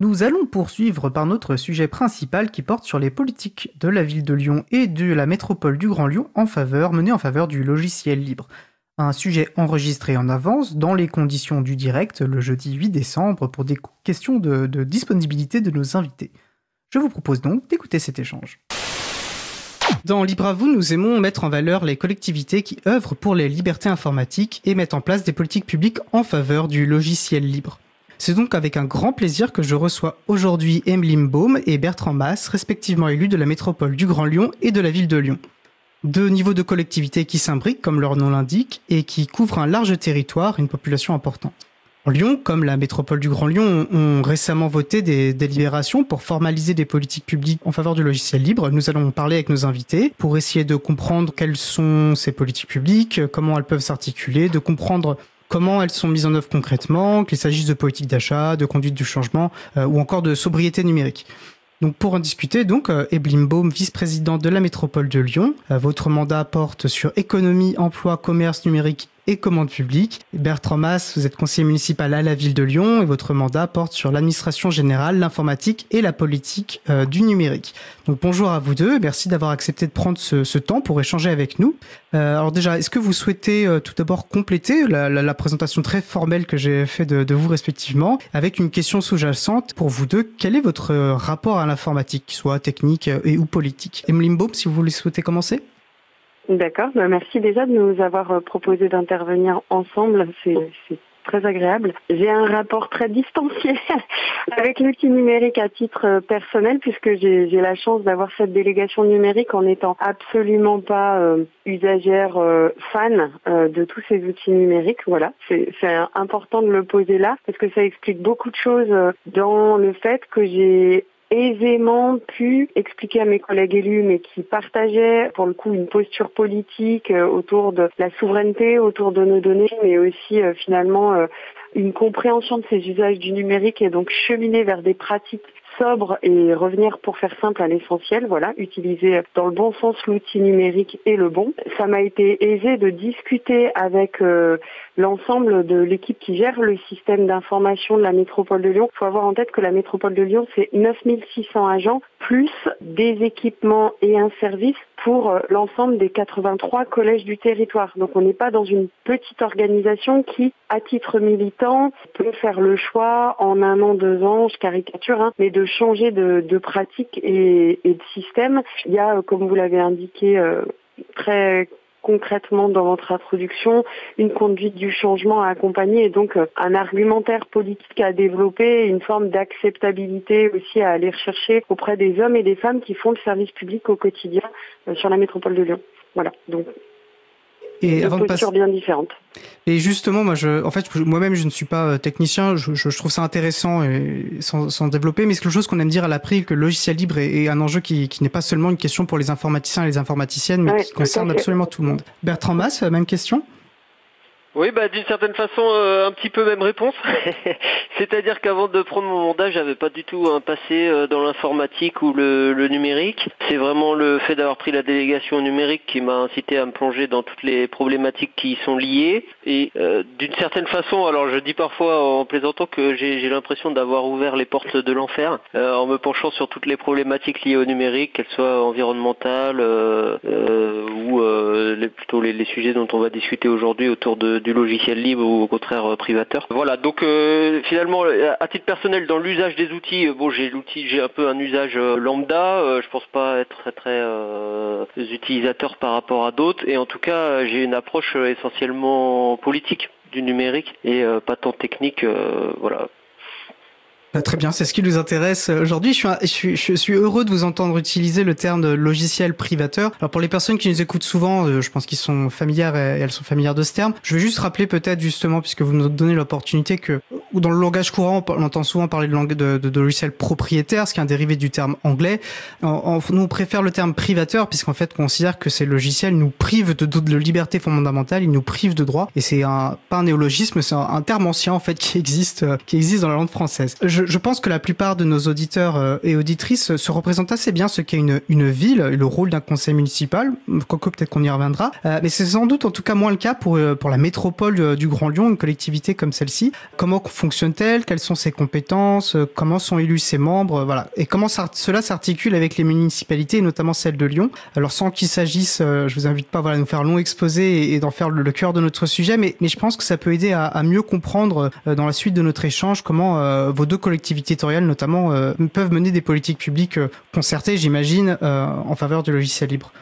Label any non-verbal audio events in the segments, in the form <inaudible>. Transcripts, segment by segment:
Nous allons poursuivre par notre sujet principal qui porte sur les politiques de la ville de Lyon et de la métropole du Grand Lyon en faveur, menées en faveur du logiciel libre. Un sujet enregistré en avance dans les conditions du direct le jeudi 8 décembre pour des questions de, de disponibilité de nos invités. Je vous propose donc d'écouter cet échange. Dans Libre à vous, nous aimons mettre en valeur les collectivités qui œuvrent pour les libertés informatiques et mettent en place des politiques publiques en faveur du logiciel libre. C'est donc avec un grand plaisir que je reçois aujourd'hui Emeline Baum et Bertrand Mass, respectivement élus de la métropole du Grand Lyon et de la ville de Lyon. Deux niveaux de collectivités qui s'imbriquent, comme leur nom l'indique, et qui couvrent un large territoire une population importante. Lyon, comme la métropole du Grand Lyon, ont récemment voté des délibérations pour formaliser des politiques publiques en faveur du logiciel libre. Nous allons parler avec nos invités pour essayer de comprendre quelles sont ces politiques publiques, comment elles peuvent s'articuler, de comprendre comment elles sont mises en œuvre concrètement, qu'il s'agisse de politique d'achat, de conduite du changement euh, ou encore de sobriété numérique. Donc pour en discuter, donc euh, Baum, vice-présidente de la métropole de Lyon. Euh, votre mandat porte sur économie, emploi, commerce numérique et commande publique. Bertrand Mass, vous êtes conseiller municipal à la ville de Lyon et votre mandat porte sur l'administration générale, l'informatique et la politique euh, du numérique. Donc bonjour à vous deux, merci d'avoir accepté de prendre ce, temps pour échanger avec nous. Euh, alors déjà, est-ce que vous souhaitez euh, tout d'abord compléter la, présentation très formelle que j'ai fait de, de, vous respectivement avec une question sous-jacente pour vous deux Quel est votre rapport à l'informatique, soit technique et ou politique? Emeline Baum, si vous voulez souhaiter commencer D'accord. Bah, merci déjà de nous avoir euh, proposé d'intervenir ensemble. C'est très agréable. J'ai un rapport très distancié <laughs> avec l'outil numérique à titre euh, personnel puisque j'ai la chance d'avoir cette délégation numérique en n'étant absolument pas euh, usagère fan de tous ces outils numériques. Voilà, c'est important de le poser là parce que ça explique beaucoup de choses dans le fait que j'ai aisément pu expliquer à mes collègues élus, mais qui partageaient pour le coup une posture politique euh, autour de la souveraineté, autour de nos données, mais aussi euh, finalement euh, une compréhension de ces usages du numérique et donc cheminer vers des pratiques sobre et revenir pour faire simple à l'essentiel, voilà, utiliser dans le bon sens l'outil numérique et le bon. Ça m'a été aisé de discuter avec euh, l'ensemble de l'équipe qui gère le système d'information de la métropole de Lyon. Il faut avoir en tête que la métropole de Lyon, c'est 9600 agents plus des équipements et un service pour euh, l'ensemble des 83 collèges du territoire. Donc on n'est pas dans une petite organisation qui, à titre militant, peut faire le choix en un an, deux ans, je caricature, hein, mais de changer de, de pratique et, et, de système. Il y a, euh, comme vous l'avez indiqué, euh, très concrètement dans votre introduction une conduite du changement à accompagner et donc euh, un argumentaire politique à développer, une forme d'acceptabilité aussi à aller rechercher auprès des hommes et des femmes qui font le service public au quotidien euh, sur la métropole de Lyon. Voilà, donc et avant de passer bien différentes. Et justement, moi, je, en fait, moi-même, je ne suis pas euh, technicien. Je, je, trouve ça intéressant et sans, sans développer, mais c'est quelque chose qu'on aime dire à l'April que le logiciel libre est, un enjeu qui, qui n'est pas seulement une question pour les informaticiens et les informaticiennes, mais qui concerne absolument tout le monde. Bertrand Mass, même question? Oui, bah d'une certaine façon, euh, un petit peu même réponse. <laughs> C'est-à-dire qu'avant de prendre mon mandat, j'avais pas du tout un passé euh, dans l'informatique ou le, numérique. C'est vraiment le fait d'avoir pris la délégation numérique qui m'a incité à me plonger dans toutes les problématiques qui y sont liées. Et euh, d'une certaine façon, alors je dis parfois en plaisantant que j'ai l'impression d'avoir ouvert les portes de l'enfer en me penchant sur toutes les problématiques liées au numérique, qu'elles soient environnementales ou les, plutôt les, sujets dont on va discuter aujourd'hui autour de du logiciel libre ou au contraire euh, privateur. Voilà, donc euh, finalement, à titre personnel, dans l'usage des outils, euh, bon, j'ai l'outil, j'ai un peu un usage lambda. je pense pas être très très utilisateur par rapport à d'autres, et en tout cas, j'ai une approche essentiellement politique du numérique et pas tant technique. voilà, bah, très bien, c'est ce qui nous intéresse aujourd'hui. Je suis, heureux de vous entendre utiliser le terme logiciel privateur. Alors pour les personnes qui nous écoutent souvent, euh, je pense qu'ils sont familières et elles sont familières de ce terme. Je vais juste rappeler peut-être justement, puisque vous nous donnez l'opportunité que, ou dans le langage courant, on entend souvent parler de, langue, de, logiciel propriétaire, ce qui est un dérivé du terme anglais. Nous, on préfère le terme privateur, puisqu'en fait, on considère que ces logiciels nous privent de, liberté fondamentale, ils nous privent de droits. Et c'est un, pas un néologisme, c'est un, terme ancien en fait <laughs> qui existe, euh, qui existe dans la langue française. Je, pense que la plupart de nos auditeurs euh, et auditrices se représentent assez bien ce qu'est une, une ville le rôle d'un conseil municipal, quoique peut-être qu'on y reviendra. Euh, mais c'est sans doute en tout cas moins le cas pour, euh, pour la métropole du Grand Lyon, une collectivité comme celle-ci. Comment fonctionne-t-elle? Quelles sont ses compétences? Comment sont élus ses membres? Voilà. Et comment cela s'articule avec les municipalités, notamment celle de Lyon? Alors sans qu'il s'agisse, je vous invite pas voilà, à nous faire long exposé et, d'en faire le, cœur de notre sujet, mais, mais je pense que ça peut aider à, à mieux comprendre dans la suite de notre échange comment vos deux territoriales notamment peuvent mener des politiques publiques concertées, j'imagine, en faveur du logiciel libre.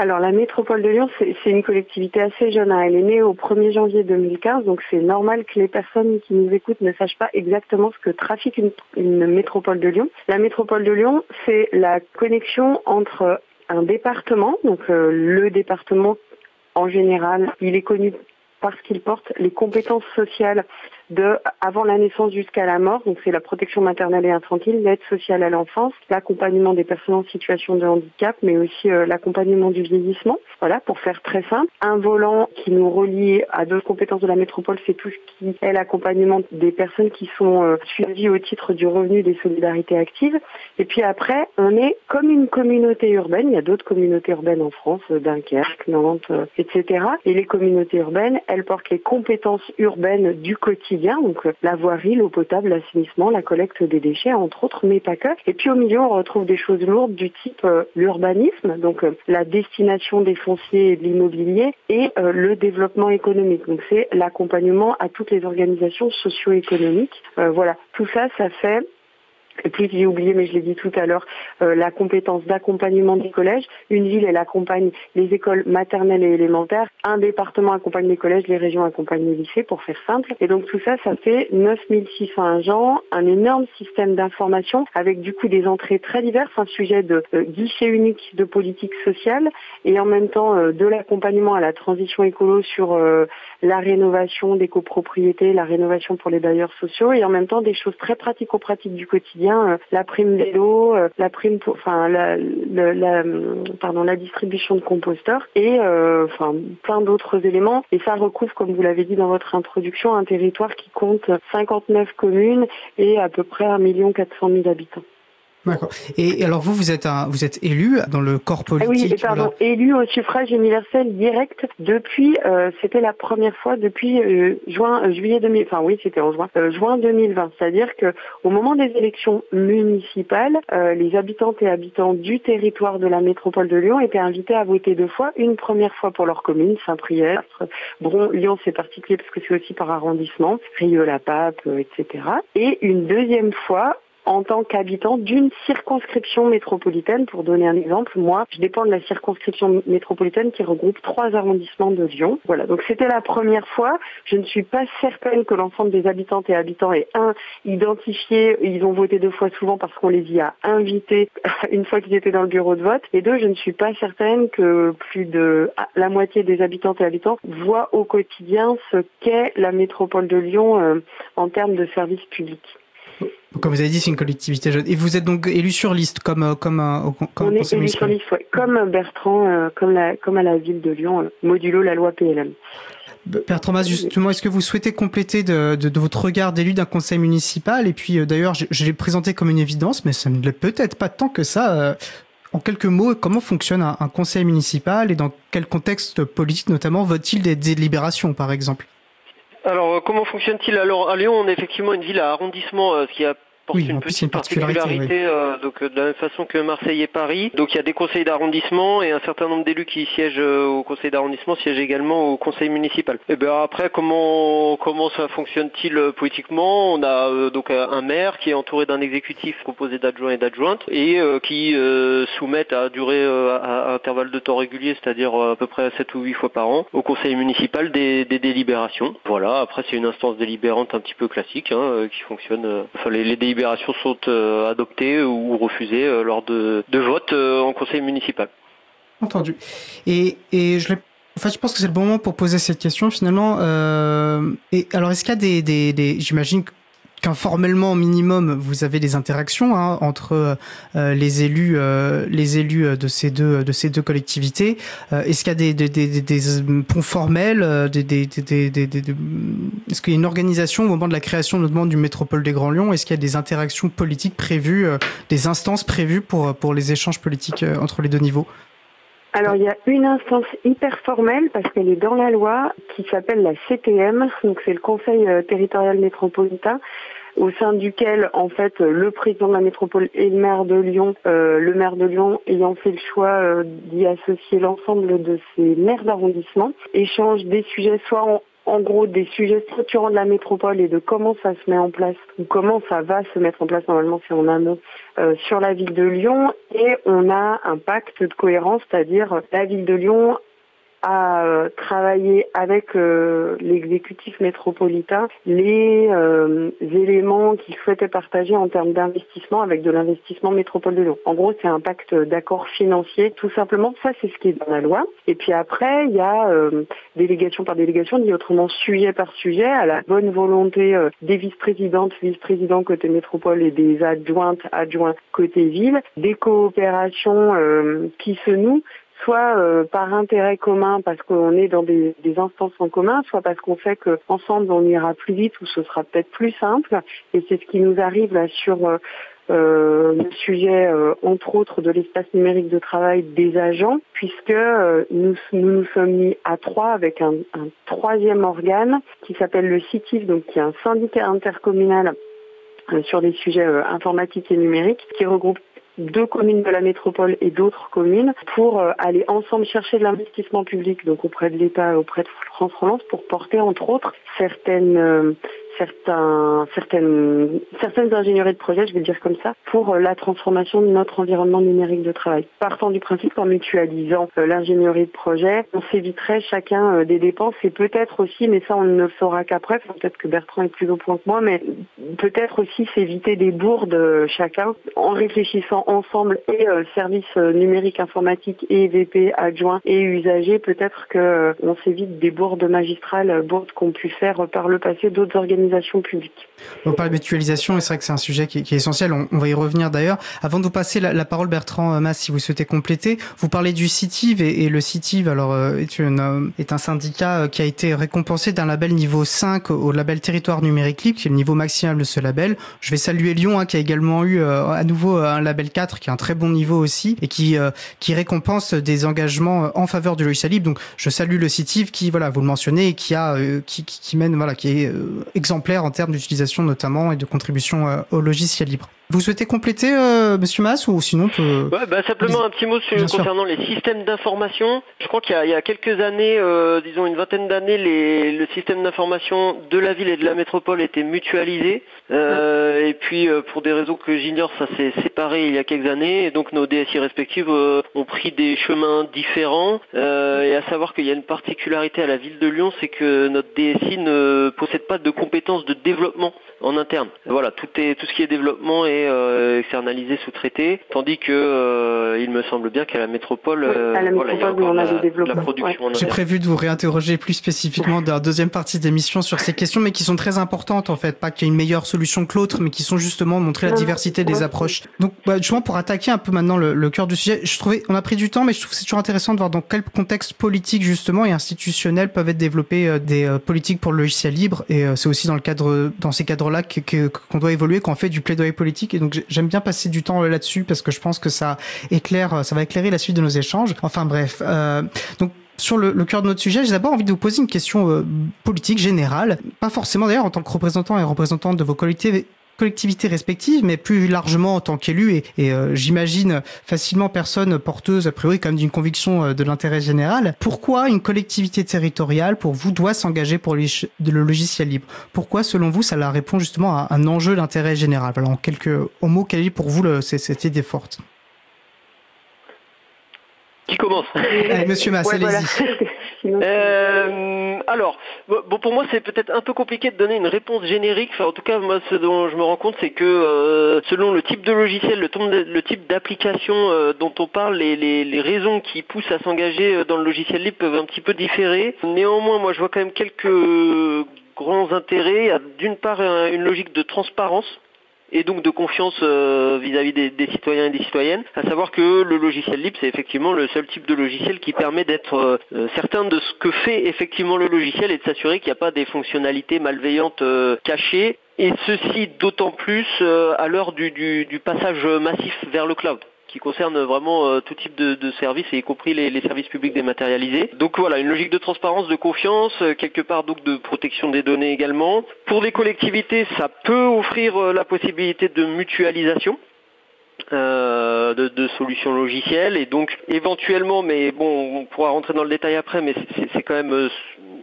Alors la métropole de Lyon, c'est une collectivité assez jeune. Hein. Elle est née au 1er janvier 2015, donc c'est normal que les personnes qui nous écoutent ne sachent pas exactement ce que trafique une, métropole de Lyon. La métropole de Lyon, c'est la connexion entre un département, donc euh, le département en général, il est connu parce qu'il porte les compétences sociales de avant la naissance jusqu'à la mort. Donc c'est la protection maternelle et infantile, l'aide sociale à l'enfance, l'accompagnement des personnes en situation de handicap, mais aussi euh, l'accompagnement du vieillissement. Voilà, pour faire très simple. Un volant qui nous relie à d'autres compétences de la métropole, c'est tout ce qui est l'accompagnement des personnes qui sont euh, suivies au titre du revenu des solidarités actives. Et puis après, on est comme une communauté urbaine. Il y a d'autres communautés urbaines en France, euh, Dunkerque, Nantes, etc. Et les communautés urbaines, elles portent les compétences urbaines du quotidien donc euh, la voirie, l'eau potable, l'assainissement, la collecte des déchets, entre autres, mais pas que. Et puis au milieu, on retrouve des choses lourdes du type euh, l'urbanisme, donc euh, la destination des fonciers et de l'immobilier, et le développement économique. Donc c'est l'accompagnement à toutes les organisations socio-économiques. voilà, tout ça, ça fait et puis j'ai oublié, mais je l'ai dit tout à l'heure, euh, la compétence d'accompagnement des collèges. Une ville, elle accompagne les écoles maternelles et élémentaires. Un département accompagne les collèges, les régions accompagnent les lycées, pour faire simple. Et donc tout ça, ça fait 9600 agents, un énorme système d'information avec du coup des entrées très diverses, un sujet de euh, guichet unique de politique sociale et en même temps euh, de l'accompagnement à la transition écolo sur la rénovation des copropriétés, la rénovation pour les bailleurs sociaux et en même temps des choses très pratico-pratiques du quotidien euh, la prime vélo, euh, la prime pour, enfin la, la, pardon, la distribution de composteurs et euh, enfin plein d'autres éléments. Et ça recouvre, comme vous l'avez dit dans votre introduction, un territoire qui compte 59 communes et à peu près 1 400 000 habitants. D'accord. Et alors vous, vous êtes un, vous êtes élu dans le corps politique. Ah oui, pardon, élu au suffrage universel direct depuis, euh, c'était la première fois depuis euh, juin, euh, juillet 2000, enfin oui, c'était en juin, juin 2020. C'est-à-dire que au moment des élections municipales, les habitantes et habitants du territoire de la métropole de Lyon étaient invités à voter deux fois, une première fois pour leur commune, Saint-Priest, Bron, Lyon c'est particulier parce que c'est aussi par arrondissement, Rieux-la-Pape, etc. Et une deuxième fois en tant qu'habitant d'une circonscription métropolitaine. Pour donner un exemple, moi, je dépends de la circonscription métropolitaine qui regroupe trois arrondissements de Lyon. Voilà, donc c'était la première fois. Je ne suis pas certaine que l'ensemble des habitantes et habitants aient un identifié, ils ont voté deux fois souvent parce qu'on les y a invités <laughs> une fois qu'ils étaient dans le bureau de vote. Et deux, je ne suis pas certaine que plus de la moitié des habitantes et habitants voient au quotidien ce qu'est la métropole de Lyon euh, en termes de services publics. Comme vous avez dit, c'est une collectivité jeune. Et vous êtes donc élu sur liste, comme euh, comme un comme On est élu sur liste, Comme Bertrand, euh, comme la comme à la ville de Lyon, euh, modulo la loi PLM. Père Thomas, justement, est-ce que vous souhaitez compléter de, de, votre regard d'élu d'un conseil municipal? Et puis, d'ailleurs, je, je l'ai présenté comme une évidence, mais ça ne l'est peut-être pas tant que ça. en quelques mots, comment fonctionne un, un, conseil municipal et dans quel contexte politique, notamment, vote-t-il des délibérations, par exemple? Alors, euh, comment fonctionne-t-il? Alors, à Lyon, on est effectivement une ville à arrondissement, euh, ce qui a oui, une petite particularité, euh, donc de la même façon que Marseille et Paris. Donc il y a des conseils d'arrondissement et un certain nombre d'élus qui siègent euh, au conseil d'arrondissement siègent également au conseil municipal. Et bien après, comment comment ça fonctionne-t-il euh, politiquement? On a donc un maire qui est entouré d'un exécutif composé d'adjoints et d'adjointes et qui soumettent à durée à, intervalle de temps régulier, c'est-à-dire à peu près 7 ou 8 fois par an, au conseil municipal des, délibérations. Voilà. Après c'est une instance délibérante un petit peu classique hein, qui fonctionne. Enfin les, les délibérations sont euh, adoptées ou refusées euh, lors de, de votes euh, en conseil municipal. Entendu. Et, et je en je pense que c'est le bon moment pour poser cette question finalement. et alors, est-ce qu'il y a des, des, des j'imagine qu'informellement minimum vous avez des interactions hein, entre euh, les élus euh, les élus de ces deux de ces deux collectivités. Euh, est-ce qu'il y a des, ponts formels des, est-ce qu'il y a une organisation au moment de la création notamment du métropole des Grands Lyon? Est-ce qu'il y a des interactions politiques prévues des instances prévues pour pour les échanges politiques entre les deux niveaux? Alors il y a une instance hyper formelle parce qu'elle est dans la loi qui s'appelle la CTM, donc c'est le Conseil euh, territorial métropolitain au sein duquel en fait le président de la métropole et le maire de Lyon, euh, le maire de Lyon ayant fait le choix euh, d'y associer l'ensemble de ses maires d'arrondissement, échangent des sujets soit en, en gros des sujets structurants de la métropole et de comment ça se met en place ou comment ça va se mettre en place normalement si on a un mot euh, sur la ville de Lyon. Et on a un pacte de cohérence, c'est-à-dire la ville de Lyon à euh, travailler avec euh, l'exécutif métropolitain les euh, éléments qu'il souhaitait partager en termes d'investissement avec de l'investissement métropole de Lyon. En gros, c'est un pacte d'accord financier, tout simplement. Ça, c'est ce qui est dans la loi. Et puis après, il y a délégation par délégation, dit autrement sujet par sujet, à la bonne volonté des vice-présidentes, vice-présidents côté métropole et des adjointes, adjoints côté ville, des coopérations qui se nouent soit euh, par intérêt commun parce qu'on est dans des, instances en commun, soit parce qu'on sait qu'ensemble on ira plus vite ou ce sera peut-être plus simple. Et c'est ce qui nous arrive là sur euh, euh, le sujet, entre autres, de l'espace numérique de travail des agents, puisque nous, nous, sommes mis à trois avec un, un troisième organe qui s'appelle le CITIF, donc qui est un syndicat intercommunal sur des sujets informatiques et numériques, qui regroupe deux communes de la métropole et d'autres communes pour euh, aller ensemble chercher de l'investissement public, donc auprès de l'État, auprès de France Relance, pour porter entre autres certaines euh, certains, certaines, certaines ingénieries de projet, je vais dire comme ça, pour euh, la transformation de notre environnement numérique de travail. Partant du principe qu'en mutualisant euh, l'ingénierie de projet, on s'éviterait chacun euh, des dépenses et peut-être aussi, mais ça on ne le saura qu'après, peut-être que Bertrand est plus au point que moi, mais peut-être aussi s'éviter des bourdes chacun en réfléchissant ensemble et services numériques informatiques et VP adjoints et usagers, peut-être qu'on s'évite des bourdes magistrales, bourdes qu'ont pu faire par le passé d'autres organisations On parle de mutualisation et c'est vrai que c'est un sujet qui est, essentiel. On, va y revenir d'ailleurs. Avant de vous passer la, parole, Bertrand Mas, si vous souhaitez compléter, vous parlez du CITIV et, le CITIV alors euh, est, une, euh, est un syndicat euh, qui a été récompensé d'un label niveau 5 au label territoire numérique libre, qui est le niveau maximal de ce label. Je vais saluer Lyon hein, qui a également eu à nouveau un label 4 qui est un très bon niveau aussi et qui qui récompense des engagements en faveur du logiciel libre. Donc je salue le CITIV qui voilà vous le mentionnez qui a qui, qui, mène voilà qui est exemplaire en termes d'utilisation notamment et de contribution euh, au logiciel libre. Vous souhaitez compléter, euh, Monsieur Mass, ou sinon peut... ouais, bah, Simplement un petit mot sur, concernant les systèmes d'information. Je crois qu'il y, a quelques années, euh, disons une vingtaine d'années, le système d'information de la ville et de la métropole était mutualisé. Euh, et puis, euh, pour des raisons que j'ignore, ça s'est séparé il y a quelques années. Et donc, nos DSI respectives euh, ont pris des chemins différents. et à savoir qu'il y a une particularité à la ville de Lyon, c'est que notre DSI ne possède pas de compétences de développement en interne. Voilà, tout, est, tout ce qui est développement est euh, externalisé, sous-traité, tandis que euh, il me semble bien qu'à la métropole, euh, la, voilà, il y a encore la, la, production. J'ai prévu de vous réinterroger plus spécifiquement dans la deuxième partie d'émission sur ces questions, mais qui sont très importantes en fait, pas qu'il y ait une meilleure solution que l'autre, mais qui sont justement montrer la diversité des approches. Donc, bah, justement, pour attaquer un peu maintenant le, le cœur du sujet, je trouvais, on a pris du temps, mais je trouve que c'est toujours intéressant de voir dans quel contexte politique justement et institutionnel peuvent être développés des politiques pour le logiciel libre, et c'est aussi dans le cadre, dans ces cadres-là qu'on doit évoluer quand on fait du plaidoyer politique. Et donc j'aime bien passer du temps là-dessus parce que je pense que ça éclaire, ça va éclairer la suite de nos échanges. Enfin bref, euh, donc sur le, cœur de notre sujet, j'ai d'abord envie de vous poser une question euh, politique générale, pas forcément d'ailleurs en tant que représentant et représentante de vos collectivités, collectivités respectives, mais plus largement en tant qu'élu. Et, et euh, j'imagine facilement personne porteuse, a priori, comme d'une conviction euh, de l'intérêt général. Pourquoi une collectivité territoriale, pour vous, doit s'engager pour le, logiciel libre? Pourquoi, selon vous, ça la répond justement à un enjeu d'intérêt général? Alors, en quelques mots, quelle est pour vous le, cette idée forte? Qui commence? Monsieur Mass, allez-y. <laughs> Euh, alors, bon, pour moi, c'est peut-être un peu compliqué de donner une réponse générique. Enfin, en tout cas, moi, ce dont je me rends compte, c'est que euh, selon le type de logiciel, le, type d'application euh, dont on parle, les, les, raisons qui poussent à s'engager dans le logiciel libre peuvent un petit peu différer. Néanmoins, moi, je vois quand même quelques grands intérêts. D'une part, une logique de transparence et donc de confiance euh, vis-à-vis des, citoyens et des citoyennes, à savoir que le logiciel libre, c'est effectivement le seul type de logiciel qui permet d'être euh, euh, certain de ce que fait effectivement le logiciel et de s'assurer qu'il n'y a pas des fonctionnalités malveillantes cachées, et ceci d'autant plus à l'heure du, du, passage massif vers le cloud. Qui concerne vraiment tout type de, services, y compris les, services publics dématérialisés. Donc voilà, une logique de transparence, de confiance, quelque part donc de protection des données également. Pour les collectivités, ça peut offrir la possibilité de mutualisation. Euh, de, solutions logicielles et donc éventuellement, mais bon, on pourra rentrer dans le détail après, mais c'est quand même euh,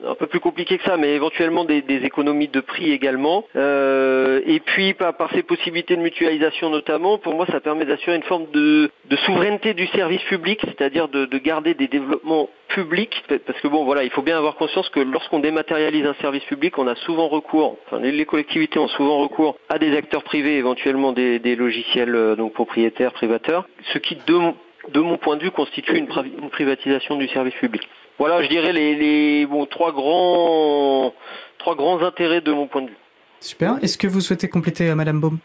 un peu plus compliqué que ça, mais éventuellement des, économies de prix également. Euh, et puis par, ces possibilités de mutualisation notamment, pour moi ça permet d'assurer une forme de, souveraineté du service public, c'est-à-dire de, garder des développements publics, parce que bon voilà, il faut bien avoir conscience que lorsqu'on dématérialise un service public, on a souvent recours, enfin les, collectivités ont souvent recours à des acteurs privés, éventuellement des, logiciels euh, donc propriétaires, privateurs, ce qui de, mon point de vue constitue une privatisation du service public. Voilà, je dirais les, trois, grands, trois grands intérêts de mon point de vue. Super. Est-ce que vous souhaitez compléter, euh, Madame Baum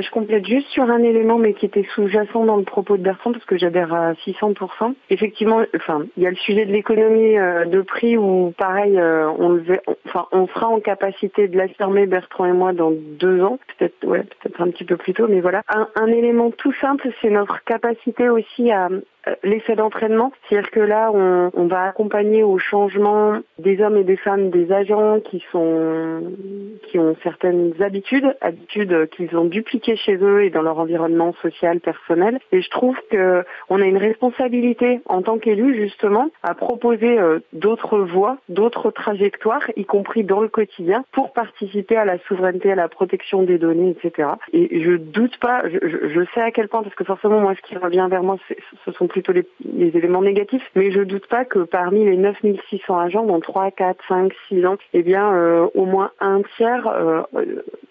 je complète juste sur un élément, mais qui était sous-jacent dans le propos de Bertrand, parce que j'adhère à 600%. Effectivement, enfin, il y a le sujet de l'économie euh, de prix où, pareil, on, le, enfin, on sera en capacité de l'affirmer, Bertrand et moi, dans deux ans, peut-être, ouais, peut-être un petit peu plus tôt, mais voilà. un élément tout simple, c'est notre capacité aussi à, euh, l'effet d'entraînement, c'est-à-dire que là, on, on, va accompagner au changement des hommes et des femmes, des agents qui sont qui ont certaines habitudes, habitudes qu'ils ont dupliquées chez eux et dans leur environnement social personnel. Et je trouve que on a une responsabilité en tant qu'élu justement à proposer euh, d'autres voies, d'autres trajectoires, y compris dans le quotidien, pour participer à la souveraineté, à la protection des données, etc. Et je doute pas, je, je sais à quel point, parce que forcément moi, ce qui revient vers moi, ce sont plutôt les, éléments négatifs, mais je doute pas que parmi les 9600 agents, dans 3, 4, 5, 6 ans, eh bien, euh, au moins un tiers euh,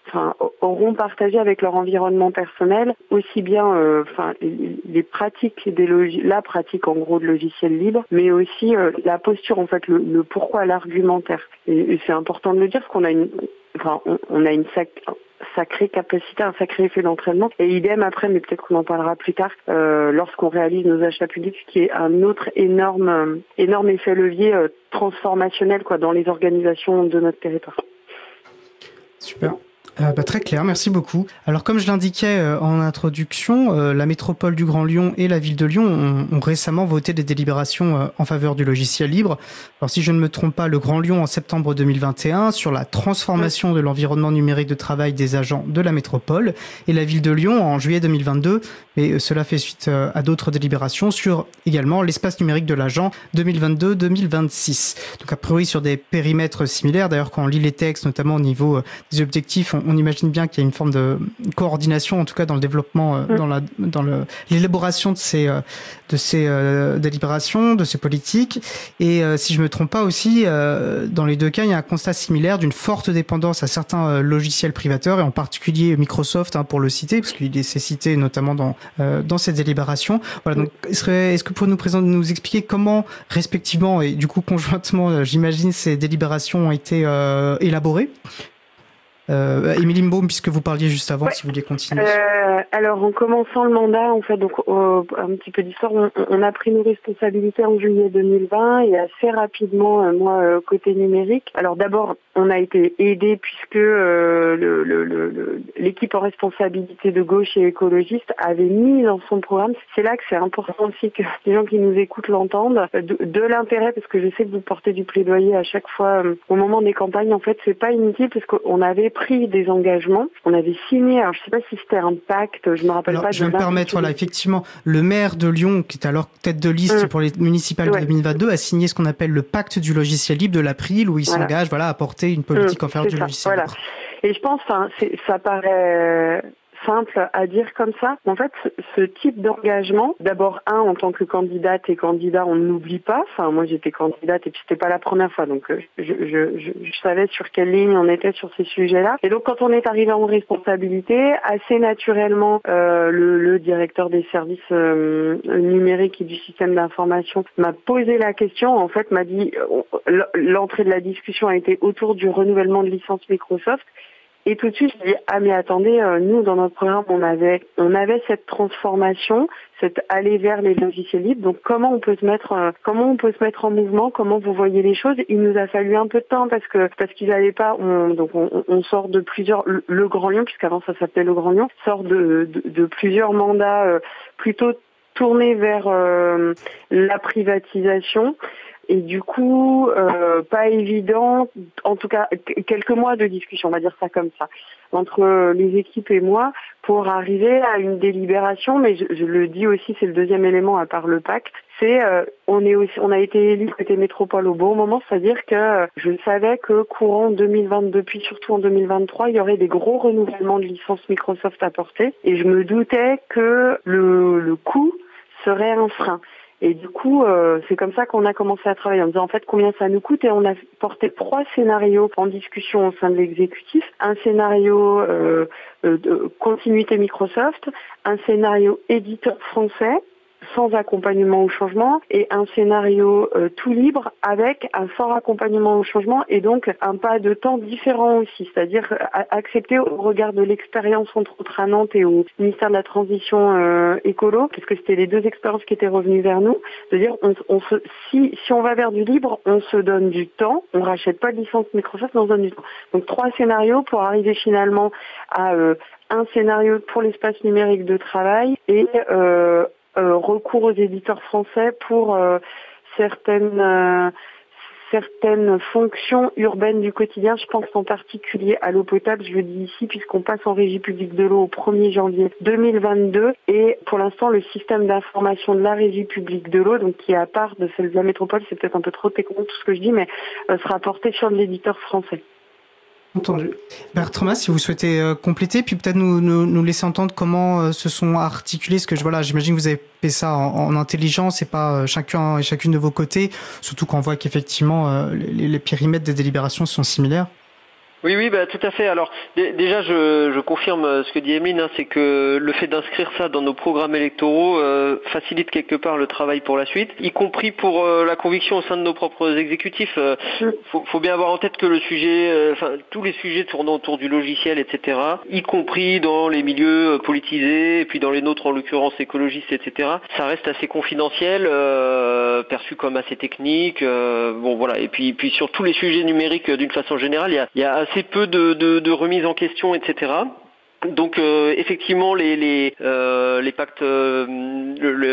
enfin, auront partagé avec leur environnement personnel aussi bien euh, les pratiques, des la pratique en gros de logiciels libres, mais aussi la posture, en fait, le, pourquoi, l'argumentaire. Et, c'est important de le dire, parce qu'on a une, enfin, on, a une sacrée capacité, un sacré effet d'entraînement. Et idem après, mais peut-être qu'on en parlera plus tard, euh, lorsqu'on réalise nos achats publics, ce qui est un autre énorme, euh, énorme effet levier euh, transformationnel quoi, dans les organisations de notre territoire. Super. Euh, bah, très clair, merci beaucoup. Alors comme je l'indiquais euh, en introduction, euh, la métropole du Grand Lyon et la ville de Lyon ont, ont récemment voté des délibérations en faveur du logiciel libre. Alors si je ne me trompe pas, le Grand Lyon en septembre 2021 sur la transformation de l'environnement numérique de travail des agents de la métropole et la ville de Lyon en juillet 2022, et cela fait suite à d'autres délibérations sur également l'espace numérique de l'agent 2022-2026. Donc a priori sur des périmètres similaires, d'ailleurs quand on lit les textes, notamment au niveau des objectifs, imagine bien qu'il y a une forme de coordination, en tout cas dans le développement, euh, mm. dans la dans l'élaboration de ces euh, de ces euh, délibérations, de ces politiques. Et si je me trompe pas aussi, dans les deux cas, il y a un constat similaire d'une forte dépendance à certains logiciels privateurs et en particulier Microsoft hein, pour le citer, parce qu'il est cité notamment dans dans cette délibération. Voilà. Donc, est-ce que vous pouvez nous présenter, nous expliquer comment respectivement et du coup conjointement, j'imagine, ces délibérations ont été élaborées? Euh, Émilie Baum, puisque vous parliez juste avant, si vous vouliez continuer. Euh, alors, en commençant le mandat, en fait, donc un petit peu d'histoire, on, a pris nos responsabilités en juillet 2020 et assez rapidement, euh, moi, euh, côté numérique. Alors d'abord, on a été aidé puisque l'équipe en responsabilité de gauche et écologiste avait mis dans son programme. C'est là que c'est important aussi que <laughs> les gens qui nous écoutent l'entendent. De, l'intérêt, parce que je sais que vous portez du plaidoyer à chaque fois au moment des campagnes. En fait, c'est pas inutile parce qu'on avait pris des engagements. On avait signé, alors je sais pas si c'était un pacte, je me rappelle pas. Je vais me permettre, voilà, effectivement, le maire de Lyon, qui est alors tête de liste mm. pour les municipales de 2022, a signé ce qu'on appelle le pacte du logiciel libre de l'April, où il s'engage, voilà, à porter une politique mm, en faveur du logiciel libre. Et je pense, ça paraît simple à dire comme ça. En fait, ce type d'engagement, d'abord un en tant que candidate et candidat, on n'oublie pas. Enfin, moi j'étais candidate et puis c'était pas la première fois, donc euh, je, je, je, savais sur quelle ligne on était sur ces sujets-là. Et donc quand on est arrivé en responsabilité, assez naturellement, euh, le, le, directeur des services euh, numériques et du système d'information m'a posé la question. En fait, m'a dit euh, l'entrée de la discussion a été autour du renouvellement de licence Microsoft et tout de suite, je dis ah mais attendez, euh, nous dans notre programme on avait on avait cette transformation, cette aller vers les logiciels libres. Donc comment on peut se mettre euh, comment on peut se mettre en mouvement, comment vous voyez les choses? Il nous a fallu un peu de temps parce que parce qu'ils n'avaient pas. On, donc on, sort de plusieurs le, Grand Lyon puisqu'avant ça s'appelait le Grand Lyon sort de, de, plusieurs mandats euh, plutôt tourné vers la privatisation. Et du coup, euh, pas évident, en tout cas quelques mois de discussion, on va dire ça comme ça, entre les équipes et moi pour arriver à une délibération. Mais je, le dis aussi, c'est le deuxième élément à part le pacte, c'est euh, on est aussi, on a été élu côté métropole au bon moment, c'est-à-dire que je savais que courant 2022 puis surtout en 2023, il y aurait des gros renouvellements de licences Microsoft apportés, et je me doutais que le, le coût serait un frein. Et du coup, euh, c'est comme ça qu'on a commencé à travailler en disant en fait combien ça nous coûte et on a porté trois scénarios en discussion au sein de l'exécutif. Un scénario euh, euh, de continuité Microsoft, un scénario éditeur français sans accompagnement au changement et un scénario euh, tout libre avec un fort accompagnement au changement et donc un pas de temps différent aussi, c'est-à-dire euh, accepter au regard de l'expérience entre autres à Nantes et au ministère de la Transition euh, écolo, puisque c'était les deux expériences qui étaient revenues vers nous, de dire on, se, si, si on va vers du libre, on se donne du temps, on rachète pas de licence Microsoft, on se donne du temps. Donc trois scénarios pour arriver finalement à un scénario pour l'espace numérique de travail et euh, euh, recours aux éditeurs français pour euh, certaines euh, certaines fonctions urbaines du quotidien. Je pense en particulier à l'eau potable, je le dis ici, puisqu'on passe en régie publique de l'eau au 1er janvier 2022. Et pour l'instant, le système d'information de la régie publique de l'eau, donc qui est à part de celle de la métropole, c'est peut-être un peu trop technique tout ce que je dis, mais sera porté sur l'éditeur français. Entendu. Bertrand, si vous souhaitez euh, compléter, puis peut-être nous, nous, laisser entendre comment euh, se sont articulés, parce que voilà, j'imagine que vous avez fait ça en, intelligence et pas euh, chacun et chacune de vos côtés, surtout qu'on voit qu'effectivement les, les périmètres des délibérations sont similaires. Oui, oui, bah, tout à fait. Alors déjà, je, je, confirme euh, ce que dit Emeline, hein, c'est que le fait d'inscrire ça dans nos programmes électoraux euh, facilite quelque part le travail pour la suite, y compris pour euh, la conviction au sein de nos propres exécutifs. Il faut, faut, bien avoir en tête que le sujet, enfin tous les sujets tournant autour du logiciel, etc., y compris dans les milieux politisés, et puis dans les nôtres en l'occurrence écologistes, etc., ça reste assez confidentiel, perçu comme assez technique. bon voilà. Et puis, puis sur tous les sujets numériques d'une façon générale, il y a, assez peu de, de, remises en question, etc. Donc euh, effectivement les les, euh, pactes, euh,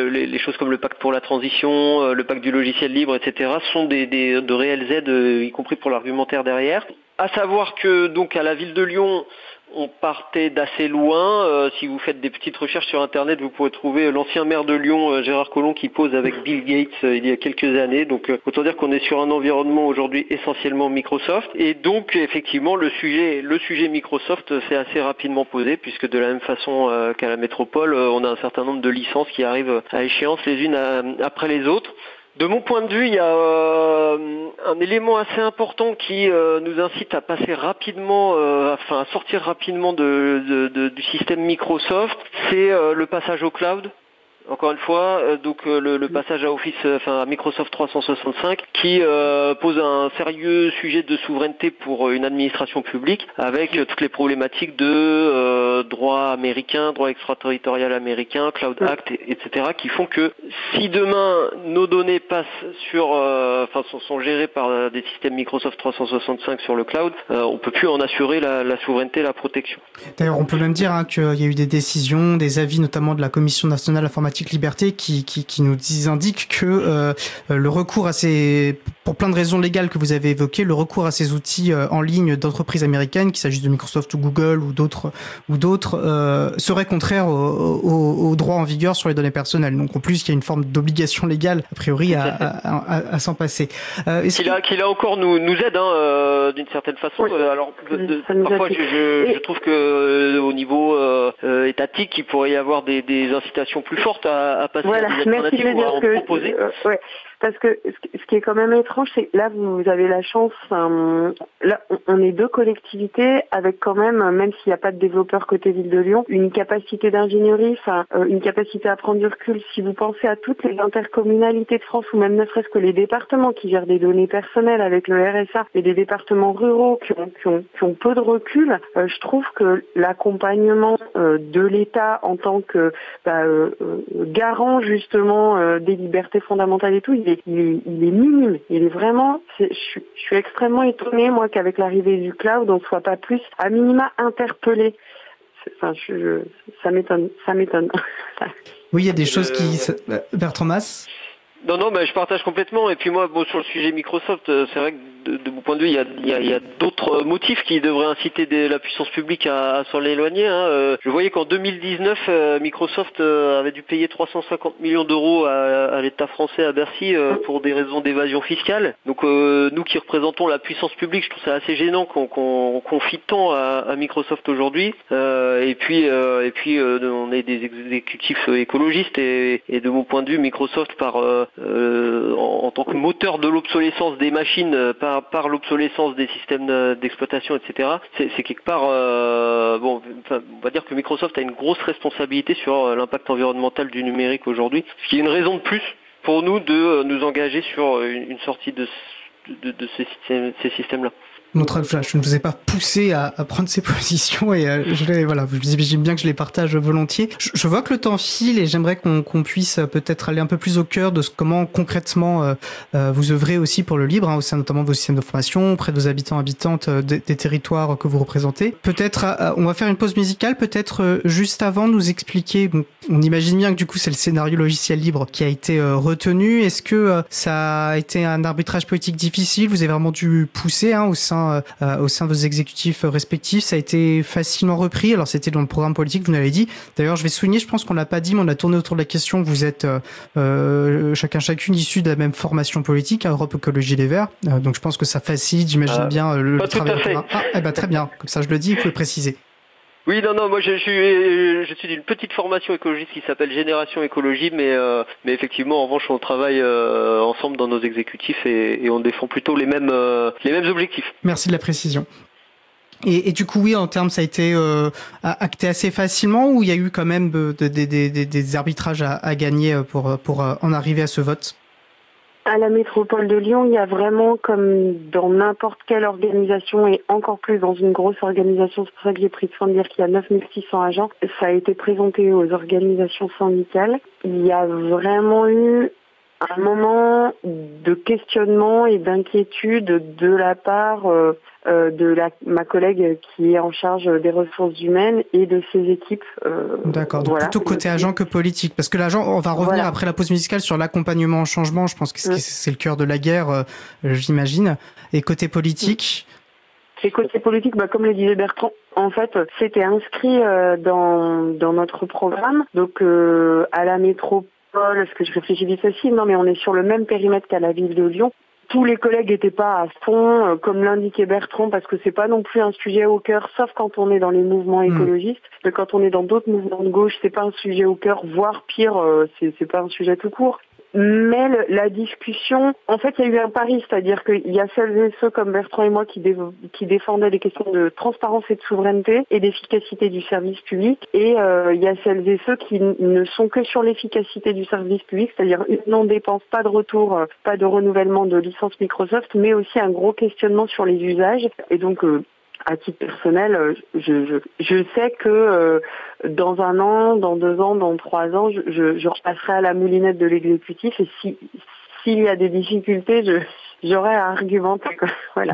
les, choses comme le pacte pour la transition, le pacte du logiciel libre, etc. sont des, des de réelles aides, y compris pour l'argumentaire derrière. À savoir que donc à la ville de Lyon, on partait d'assez loin. Euh, si vous faites des petites recherches sur Internet, vous pourrez trouver l'ancien maire de Lyon, euh, Gérard Collomb, qui pose avec <laughs> Bill Gates euh, il y a quelques années. Donc autant dire qu'on est sur un environnement aujourd'hui essentiellement Microsoft. Et donc effectivement, le sujet, le sujet Microsoft s'est assez rapidement posé, puisque de la même façon qu'à la métropole, on a un certain nombre de licences qui arrivent à échéance les unes après les autres. De mon point de vue, il y a euh, un élément assez important qui euh, nous incite à passer rapidement, euh, à sortir rapidement du système Microsoft, c'est le passage au cloud encore une fois, euh, donc euh, le, passage à Office, euh, enfin à Microsoft 365, qui pose un sérieux sujet de souveraineté pour une administration publique, avec toutes les problématiques de droit américain, droit extraterritorial américain, Cloud Act, etc., qui font que si demain nos données passent sur, enfin sont, gérées par des systèmes Microsoft 365 sur le cloud, on peut plus en assurer la, la souveraineté, la protection. D'ailleurs, on peut même dire hein, qu'il y a eu des décisions, des avis notamment de la Commission nationale informatique Liberté qui, qui, qui nous indique que euh, le recours à ces, pour plein de raisons légales que vous avez évoquées, le recours à ces outils euh, en ligne d'entreprises américaines, qu'il s'agisse de Microsoft ou Google ou d'autres, ou d'autres, euh, serait contraire aux au, droits en vigueur sur les données personnelles. Donc en plus, il y a une forme d'obligation légale a priori à, à, à, s'en passer. Euh, qui, là, qui là encore nous, nous aide hein, euh, d'une certaine façon. Alors parfois, je, je, je, trouve que au niveau étatique, il pourrait y avoir des, des incitations plus fortes à, passer voilà, à merci proposer. Euh, ouais. Parce que ce qui est quand même étrange, c'est là vous avez la chance, là on est deux collectivités avec quand même, même s'il n'y a pas de développeurs côté ville de Lyon, une capacité d'ingénierie, enfin euh, une capacité à prendre du recul. Si vous pensez à toutes les intercommunalités de France ou même ne serait-ce que les départements qui gèrent des données personnelles avec le RSA et des départements ruraux qui ont, qui ont, qui ont peu de recul, euh, je trouve que l'accompagnement euh, de l'État en tant que bah, garant justement des libertés fondamentales et tout, il est, minime. Il est vraiment, je, suis extrêmement étonnée, moi, qu'avec l'arrivée du cloud, on ne soit pas plus, à minima, interpellé. Enfin, ça m'étonne, ça m'étonne. <laughs> Oui, il y a des choses qui... Bertrand Mass non, non, mais je partage complètement. Et puis moi, bon, sur le sujet Microsoft, c'est vrai que de, mon point de vue, il y a, a, d'autres motifs qui devraient inciter la puissance publique à, s'en éloigner. Hein. Euh, je voyais qu'en 2019, euh, Microsoft euh, avait dû payer 350 millions d'euros à, l'État français à Bercy pour des raisons d'évasion fiscale. Donc nous qui représentons la puissance publique, je trouve ça assez gênant qu'on confie tant à, Microsoft aujourd'hui. et puis, et puis on est des exécutifs écologistes et, de mon point de vue, Microsoft par en, en, tant que moteur de l'obsolescence des machines par par, l'obsolescence des systèmes d'exploitation, etc. C'est quelque part, euh, bon, on va dire que Microsoft a une grosse responsabilité sur euh, l'impact environnemental du numérique aujourd'hui, ce qui est une raison de plus pour nous de euh, nous engager sur une, sortie de, ces systèmes-là je ne vous ai pas poussé à, prendre ces <laughs> positions et euh, je les, voilà, vous imaginez bien que je les partage volontiers. Je, vois que le temps file et j'aimerais qu'on puisse euh, peut-être aller un peu plus au cœur de ce, comment concrètement euh, vous œuvrez aussi pour le libre, hein, au sein notamment de vos systèmes de formation, auprès de vos habitants habitantes des, territoires que vous représentez. Peut-être, on va faire une pause musicale, peut-être juste avant nous expliquer. on imagine bien que du coup c'est le scénario logiciel libre qui a été retenu. Est-ce que ça a été un arbitrage politique difficile? Vous avez vraiment dû pousser hein, au sein euh, au sein de vos exécutifs respectifs. Ça a été facilement repris. Alors c'était dans le programme politique, vous l'avez dit. D'ailleurs, je vais souligner, je pense qu'on l'a pas dit, mais on a tourné autour de la question. Vous êtes euh, euh, chacun chacune issus de la même formation politique, à Europe Écologie Les Verts. donc je pense que ça facilite, j'imagine bien, le, travail. Ah, eh ben, très bien. Comme ça, je le dis, il faut le préciser. Oui, non, non, moi je, suis, je suis d'une petite formation écologiste qui s'appelle Génération Écologie, mais, euh, mais effectivement, en revanche, on travaille euh, ensemble dans nos exécutifs et, on défend plutôt les mêmes, euh, les mêmes objectifs. Merci de la précision. Et, du coup, oui, en termes, ça a été acté assez facilement ou il y a eu quand même des arbitrages à, à, gagner pour, pour en arriver à ce vote? À la métropole de Lyon, il y a vraiment, comme dans n'importe quelle organisation et encore plus dans une grosse organisation, c'est pour ça que j'ai pris le soin de dire qu'il y a 9600 agents, ça a été présenté aux organisations syndicales. Il y a vraiment eu un moment de questionnement et d'inquiétude de la part euh, euh, de la, ma collègue qui est en charge des ressources humaines et de ses équipes. Euh, D'accord, donc plutôt côté agent que politique. Parce que l'agent, on va revenir après la pause musicale sur l'accompagnement au changement, je pense que c'est le cœur de la guerre, j'imagine. Et côté politique c'est côté politique, bah, comme le disait Bertrand, en fait, c'était inscrit dans, dans notre programme. Donc, à la métropole, est-ce que je réfléchis vite aussi Non, mais on est sur le même périmètre qu'à la ville de Lyon tous les collègues n'étaient pas à fond, euh, comme l'indiquait Bertrand, parce que c'est pas non plus un sujet au cœur, sauf quand on est dans les mouvements hmm. écologistes. Mais quand on est dans d'autres mouvements de gauche, c'est pas un sujet au cœur, voire pire, euh, c'est pas un sujet tout court. Mais la discussion, en fait, il y a eu un pari, c'est-à-dire qu'il y a celles et ceux comme Bertrand et moi qui, défendaient les questions de transparence et de souveraineté et d'efficacité du service public, et euh, il y a celles et ceux qui ne sont que sur l'efficacité du service public, c'est-à-dire non dépense, pas de retour, euh, pas de renouvellement de licence Microsoft, mais aussi un gros questionnement sur les usages. Et donc, euh, à titre personnel, euh, je, je, sais que euh, dans un an, dans deux ans, dans trois ans, je, je repasserai à la moulinette de l'exécutif et si s'il y a des difficultés, je, j'aurais à argumenter. <laughs> Voilà.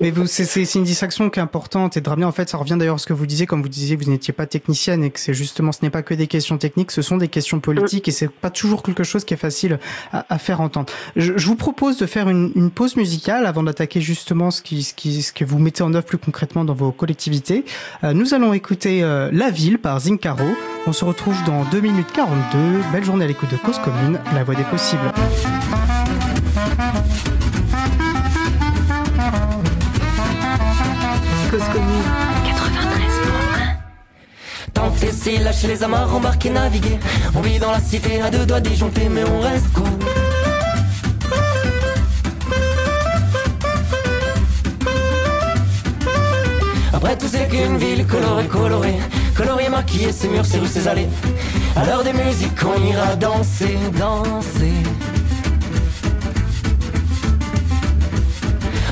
Mais c'est, une distraction qui est importante et de ramener, en fait, ça revient d'ailleurs à ce que vous disiez, comme vous disiez que vous n'étiez pas technicienne et que c'est justement, ce n'est pas que des questions techniques, ce sont des questions politiques et c'est pas toujours quelque chose qui est facile à, à faire entendre. Je, je, vous propose de faire une, une pause musicale avant d'attaquer justement ce, qui, ce, qui, ce que vous mettez en œuvre plus concrètement dans vos collectivités. Euh, nous allons écouter euh, La Ville par Zincaro. On se retrouve dans 2 minutes 42. Belle journée à l'écoute de Cause Commune, la voix des possibles. Cause commune 93.1 Tenter, c'est lâcher les amarres, embarquer, naviguer. On vit dans la cité à deux doigts disjonctés, mais on reste cool. Après tout c'est qu'une ville colorée, colorée Coloriée, maquillée, ses murs, ses rues, ses allées À l'heure des musiques on ira danser, danser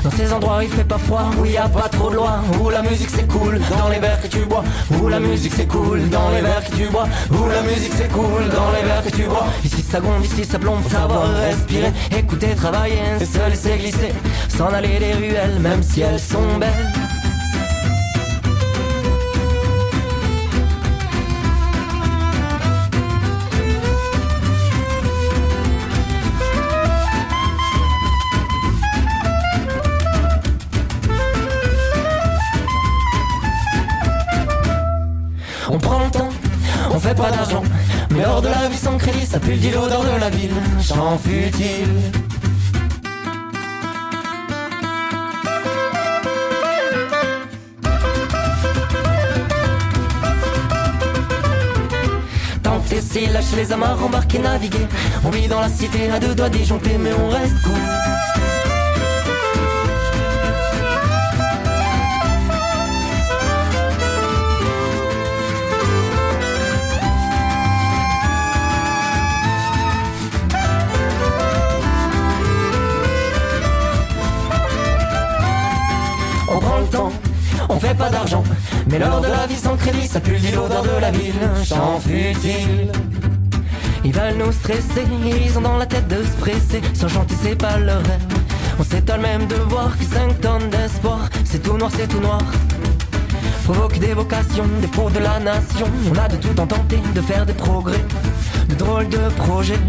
Dans ces endroits il fait pas froid, où y a pas trop de loin, où la musique c'est cool dans les verres que tu bois, où la musique c'est cool dans les verres que tu bois, où la musique c'est cool dans les verres que tu bois. Ici ça gronde, ici ça plombe, savoir respirer, écouter, travailler, se laisser glisser, s'en aller des ruelles, même si elles sont belles. Mais lors de la vie sans crédit, ça pue le l'odeur de la ville. Chant futile. Tenter, lâcher les amarres, embarquer, naviguer. On vit dans la cité à deux doigts disjonctés, mais on reste cool. Pas d'argent. Mais l'or de la vie sans crédit, ça pue l'odeur de la ville, chant futile. Ils veulent nous stresser, ils ont dans la tête de se presser. Sont gentils, c'est pas leur rêve. On s'étonne même de voir que 5 tonnes d'espoir, c'est tout noir, c'est tout noir. Provoque des vocations, des pros de la nation. On a de tout en tenter de faire des progrès, de drôles de projets.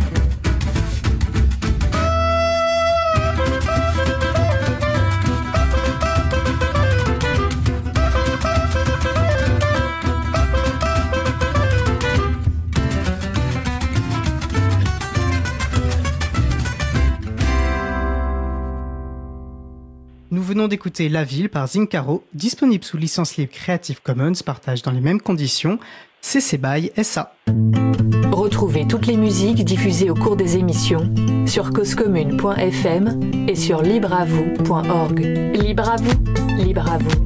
D'écouter La Ville par Zincaro, disponible sous licence libre Creative Commons, partage dans les mêmes conditions. CC BY SA. Retrouvez toutes les musiques diffusées au cours des émissions sur causecommune.fm et sur libreavoue.org. Libre à vous, libre à vous,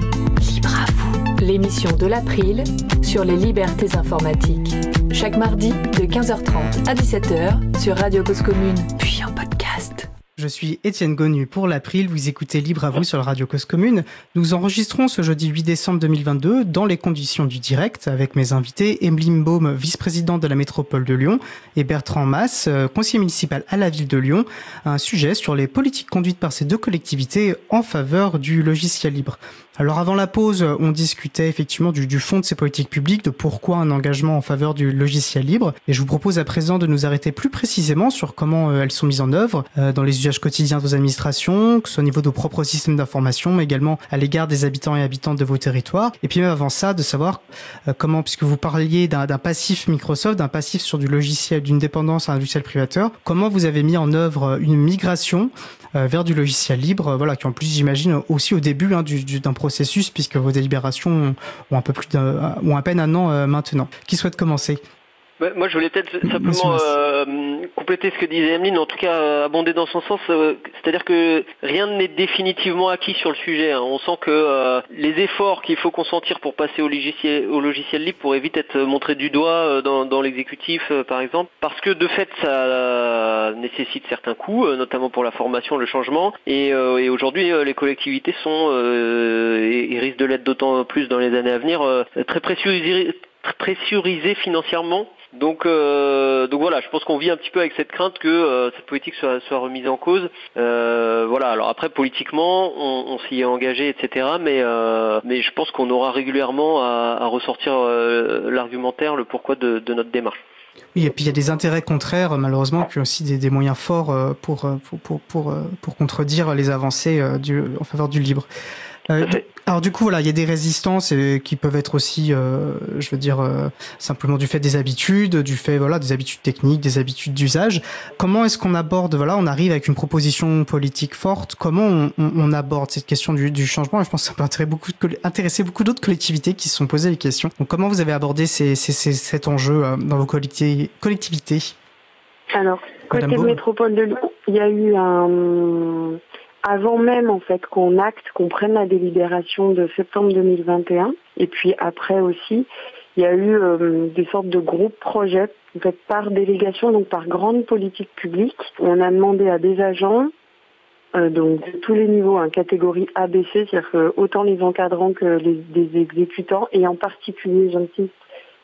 libre à vous. L'émission de l'April sur les libertés informatiques. Chaque mardi de 15h30 à 17h sur Radio Cause Commune, puis en podcast. Je suis Étienne Gonu pour l'April. Vous écoutez Libre à vous sur la Radio Cause Commune. Nous enregistrons ce jeudi 8 décembre 2022 dans les conditions du direct avec mes invités Emeline Baume, vice-présidente de la métropole de Lyon et Bertrand Mass, euh, conseiller municipal à la ville de Lyon. Un sujet sur les politiques conduites par ces deux collectivités en faveur du logiciel libre. Alors avant la pause, on discutait effectivement du, fond de ces politiques publiques, de pourquoi un engagement en faveur du logiciel libre. Et je vous propose à présent de nous arrêter plus précisément sur comment euh, elles sont mises en œuvre euh, dans les usages quotidiens de vos administrations, que ce soit au niveau de vos propres systèmes d'information, mais également à l'égard des habitants et habitantes de vos territoires. Et puis même avant ça, de savoir euh, comment, puisque vous parliez d'un passif Microsoft, d'un passif sur du logiciel, d'une dépendance à un logiciel privateur, comment vous avez mis en œuvre une migration vers du logiciel libre, voilà, qui en plus j'imagine aussi au début hein, d'un processus puisque vos délibérations ont un peu plus ont à peine un an euh, maintenant. Qui souhaite commencer? Moi, je voulais peut-être simplement euh, compléter ce que disait Emeline, en tout cas euh, abonder dans son sens. Euh, c'est-à-dire que rien n'est définitivement acquis sur le sujet. Hein. On sent que les efforts qu'il faut consentir pour passer au logiciel, au logiciel libre pourraient vite être montrés du doigt dans, l'exécutif, par exemple, parce que de fait, ça nécessite certains coûts, notamment pour la formation, le changement. Et, aujourd'hui, les collectivités sont et, risquent de l'être d'autant plus dans les années à venir très pressurisées financièrement donc, euh, donc voilà, je pense qu'on vit un petit peu avec cette crainte que euh, cette politique soit, soit, remise en cause. Euh, voilà. Alors après, politiquement, on, s'y est engagé, etc. Mais, mais je pense qu'on aura régulièrement à, ressortir l'argumentaire, le pourquoi de, notre démarche. Oui, et puis il y a des intérêts contraires, malheureusement, puis aussi des, moyens forts pour, pour, pour, pour, contredire les avancées du, en faveur du libre. Alors du coup, voilà, il y a des résistances qui peuvent être aussi, euh, je veux dire, euh, simplement du fait des habitudes, du fait, voilà, des habitudes techniques, des habitudes d'usage. Comment est-ce qu'on aborde, voilà, on arrive avec une proposition politique forte. Comment on, aborde cette question du, changement? Je pense que ça peut intéresser beaucoup, intéresser beaucoup d'autres collectivités qui se sont posées les questions. Donc, comment vous avez abordé cet enjeu euh, dans vos collectivités? Alors, côté métropole de Lyon, il y a eu un avant même en fait qu'on acte, qu'on prenne la délibération de septembre 2021, et puis après aussi, il y a eu euh, des sortes de groupes projets en fait, par délégation, donc par grande politique publique. On a demandé à des agents, euh, donc de tous les niveaux, un catégorie ABC, c'est-à-dire autant les encadrants que les, exécutants, et en particulier, j'insiste,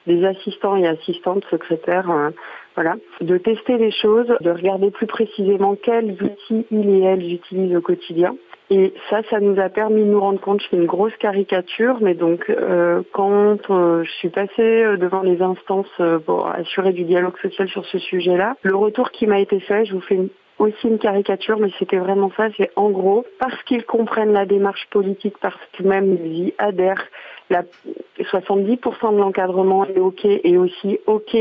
des assistants et assistantes secrétaires, hein, voilà, de tester les choses, de regarder plus précisément quels outils ils et elles utilisent au quotidien. Et ça, ça nous a permis de nous rendre compte, je fais une grosse caricature, mais donc euh, quand euh, je suis passée euh, devant les instances pour assurer du dialogue social sur ce sujet-là, le retour qui m'a été fait, je vous fais aussi une caricature, mais c'était vraiment ça, c'est en gros, parce qu'ils comprennent la démarche politique, parce que même ils y adhèrent, la 70% de l'encadrement est OK et aussi OK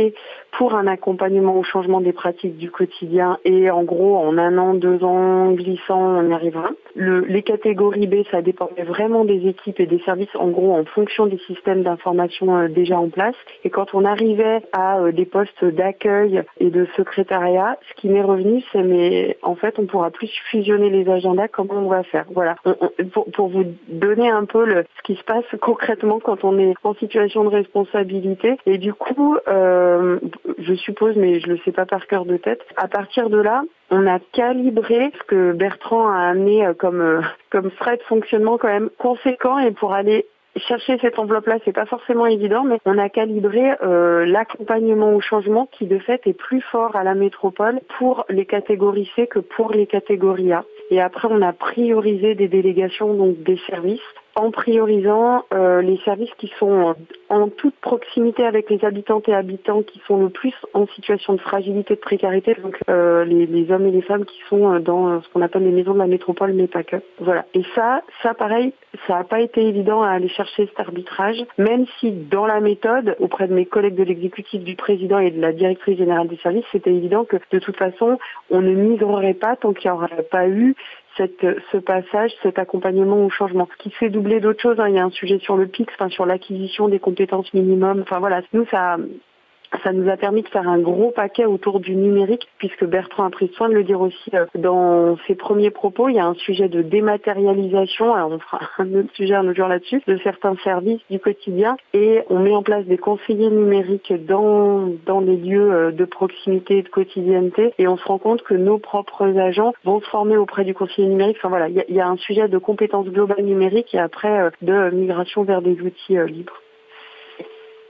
pour un accompagnement au changement des pratiques du quotidien et en gros en un an, deux ans glissant, on y arrivera. Le, les catégories B, ça dépendait vraiment des équipes et des services en gros en fonction des systèmes d'information euh, déjà en place. Et quand on arrivait à euh, des postes d'accueil et de secrétariat, ce qui m'est revenu, c'est mais en fait on pourra plus fusionner les agendas, comment on va faire? Voilà, pour, pour, vous donner un peu le, ce qui se passe concrètement quand on est en situation de responsabilité. Et du coup, euh, je suppose, mais je le sais pas par cœur de tête. À partir de là, on a calibré ce que Bertrand a amené euh, comme euh, comme frais de fonctionnement quand même conséquent et pour aller chercher cette enveloppe-là, c'est pas forcément évident, mais on a calibré euh, l'accompagnement au changement qui de fait est plus fort à la métropole pour les catégories C que pour les catégories A. Et après, on a priorisé des délégations, donc des services, en priorisant euh, les services qui sont en toute proximité avec les habitantes et habitants qui sont le plus en situation de fragilité, de précarité, donc euh, les, hommes et les femmes qui sont euh, dans ce qu'on appelle les maisons de la métropole, mais pas que. Voilà. Et ça, ça pareil, ça n'a pas été évident à aller chercher cet arbitrage, même si dans la méthode, auprès de mes collègues de l'exécutif, du président et de la directrice générale des services, c'était évident que de toute façon, on ne migrerait pas tant qu'il n'y aurait pas eu ce passage, cet accompagnement au changement. Ce qui fait doubler d'autres choses, hein. il y a un sujet sur le PIX, enfin, sur l'acquisition des compétences minimum. Enfin voilà, nous ça, ça nous a permis de faire un gros paquet autour du numérique, puisque Bertrand a pris soin de le dire aussi euh, dans ses premiers propos. Il y a un sujet de dématérialisation, alors on fera un autre sujet un autre jour là-dessus, de certains services du quotidien, et on met en place des conseillers numériques dans, dans les lieux euh, de proximité et de quotidienneté, et on se rend compte que nos propres agents vont se former auprès du conseiller numérique. Enfin voilà, il y a, il y a un sujet de compétences globales numériques et après euh, de migration vers des outils libres.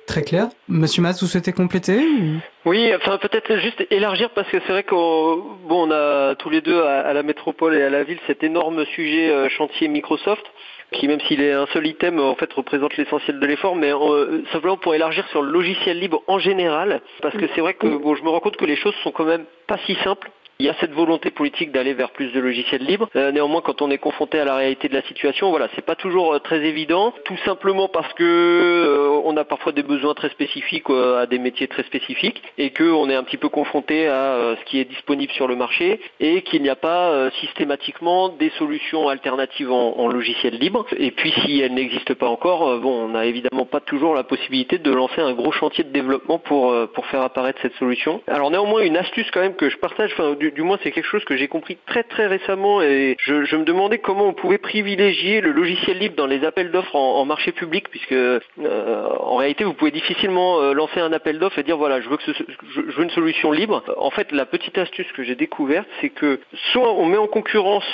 Très clair. Monsieur Mas, vous souhaitez compléter Oui, enfin peut-être juste élargir parce que c'est vrai qu'on bon, on a tous les deux à, à, la métropole et à la ville cet énorme sujet euh, chantier Microsoft qui même s'il est un seul item en fait représente l'essentiel de l'effort mais euh, simplement pour élargir sur le logiciel libre en général parce que c'est vrai que bon, je me rends compte que les choses sont quand même pas si simples il y a cette volonté politique d'aller vers plus de logiciels libres. Euh, néanmoins, quand on est confronté à la réalité de la situation, voilà, c'est pas toujours euh, très évident, tout simplement parce que euh, on a parfois des besoins très spécifiques euh, à des métiers très spécifiques et que on est un petit peu confronté à euh, ce qui est disponible sur le marché et qu'il n'y a pas euh, systématiquement des solutions alternatives en, en, logiciel libre. Et puis, si elles n'existent pas encore, bon, on n'a évidemment pas toujours la possibilité de lancer un gros chantier de développement pour pour faire apparaître cette solution. Alors néanmoins, une astuce quand même que je partage, enfin, du, du, moins c'est quelque chose que j'ai compris très très récemment et je, me demandais comment on pouvait privilégier le logiciel libre dans les appels d'offres en, marché public puisque euh, en réalité vous pouvez difficilement euh, lancer un appel d'offres et dire voilà je veux une solution libre. En fait la petite astuce que j'ai découverte c'est que soit on met en concurrence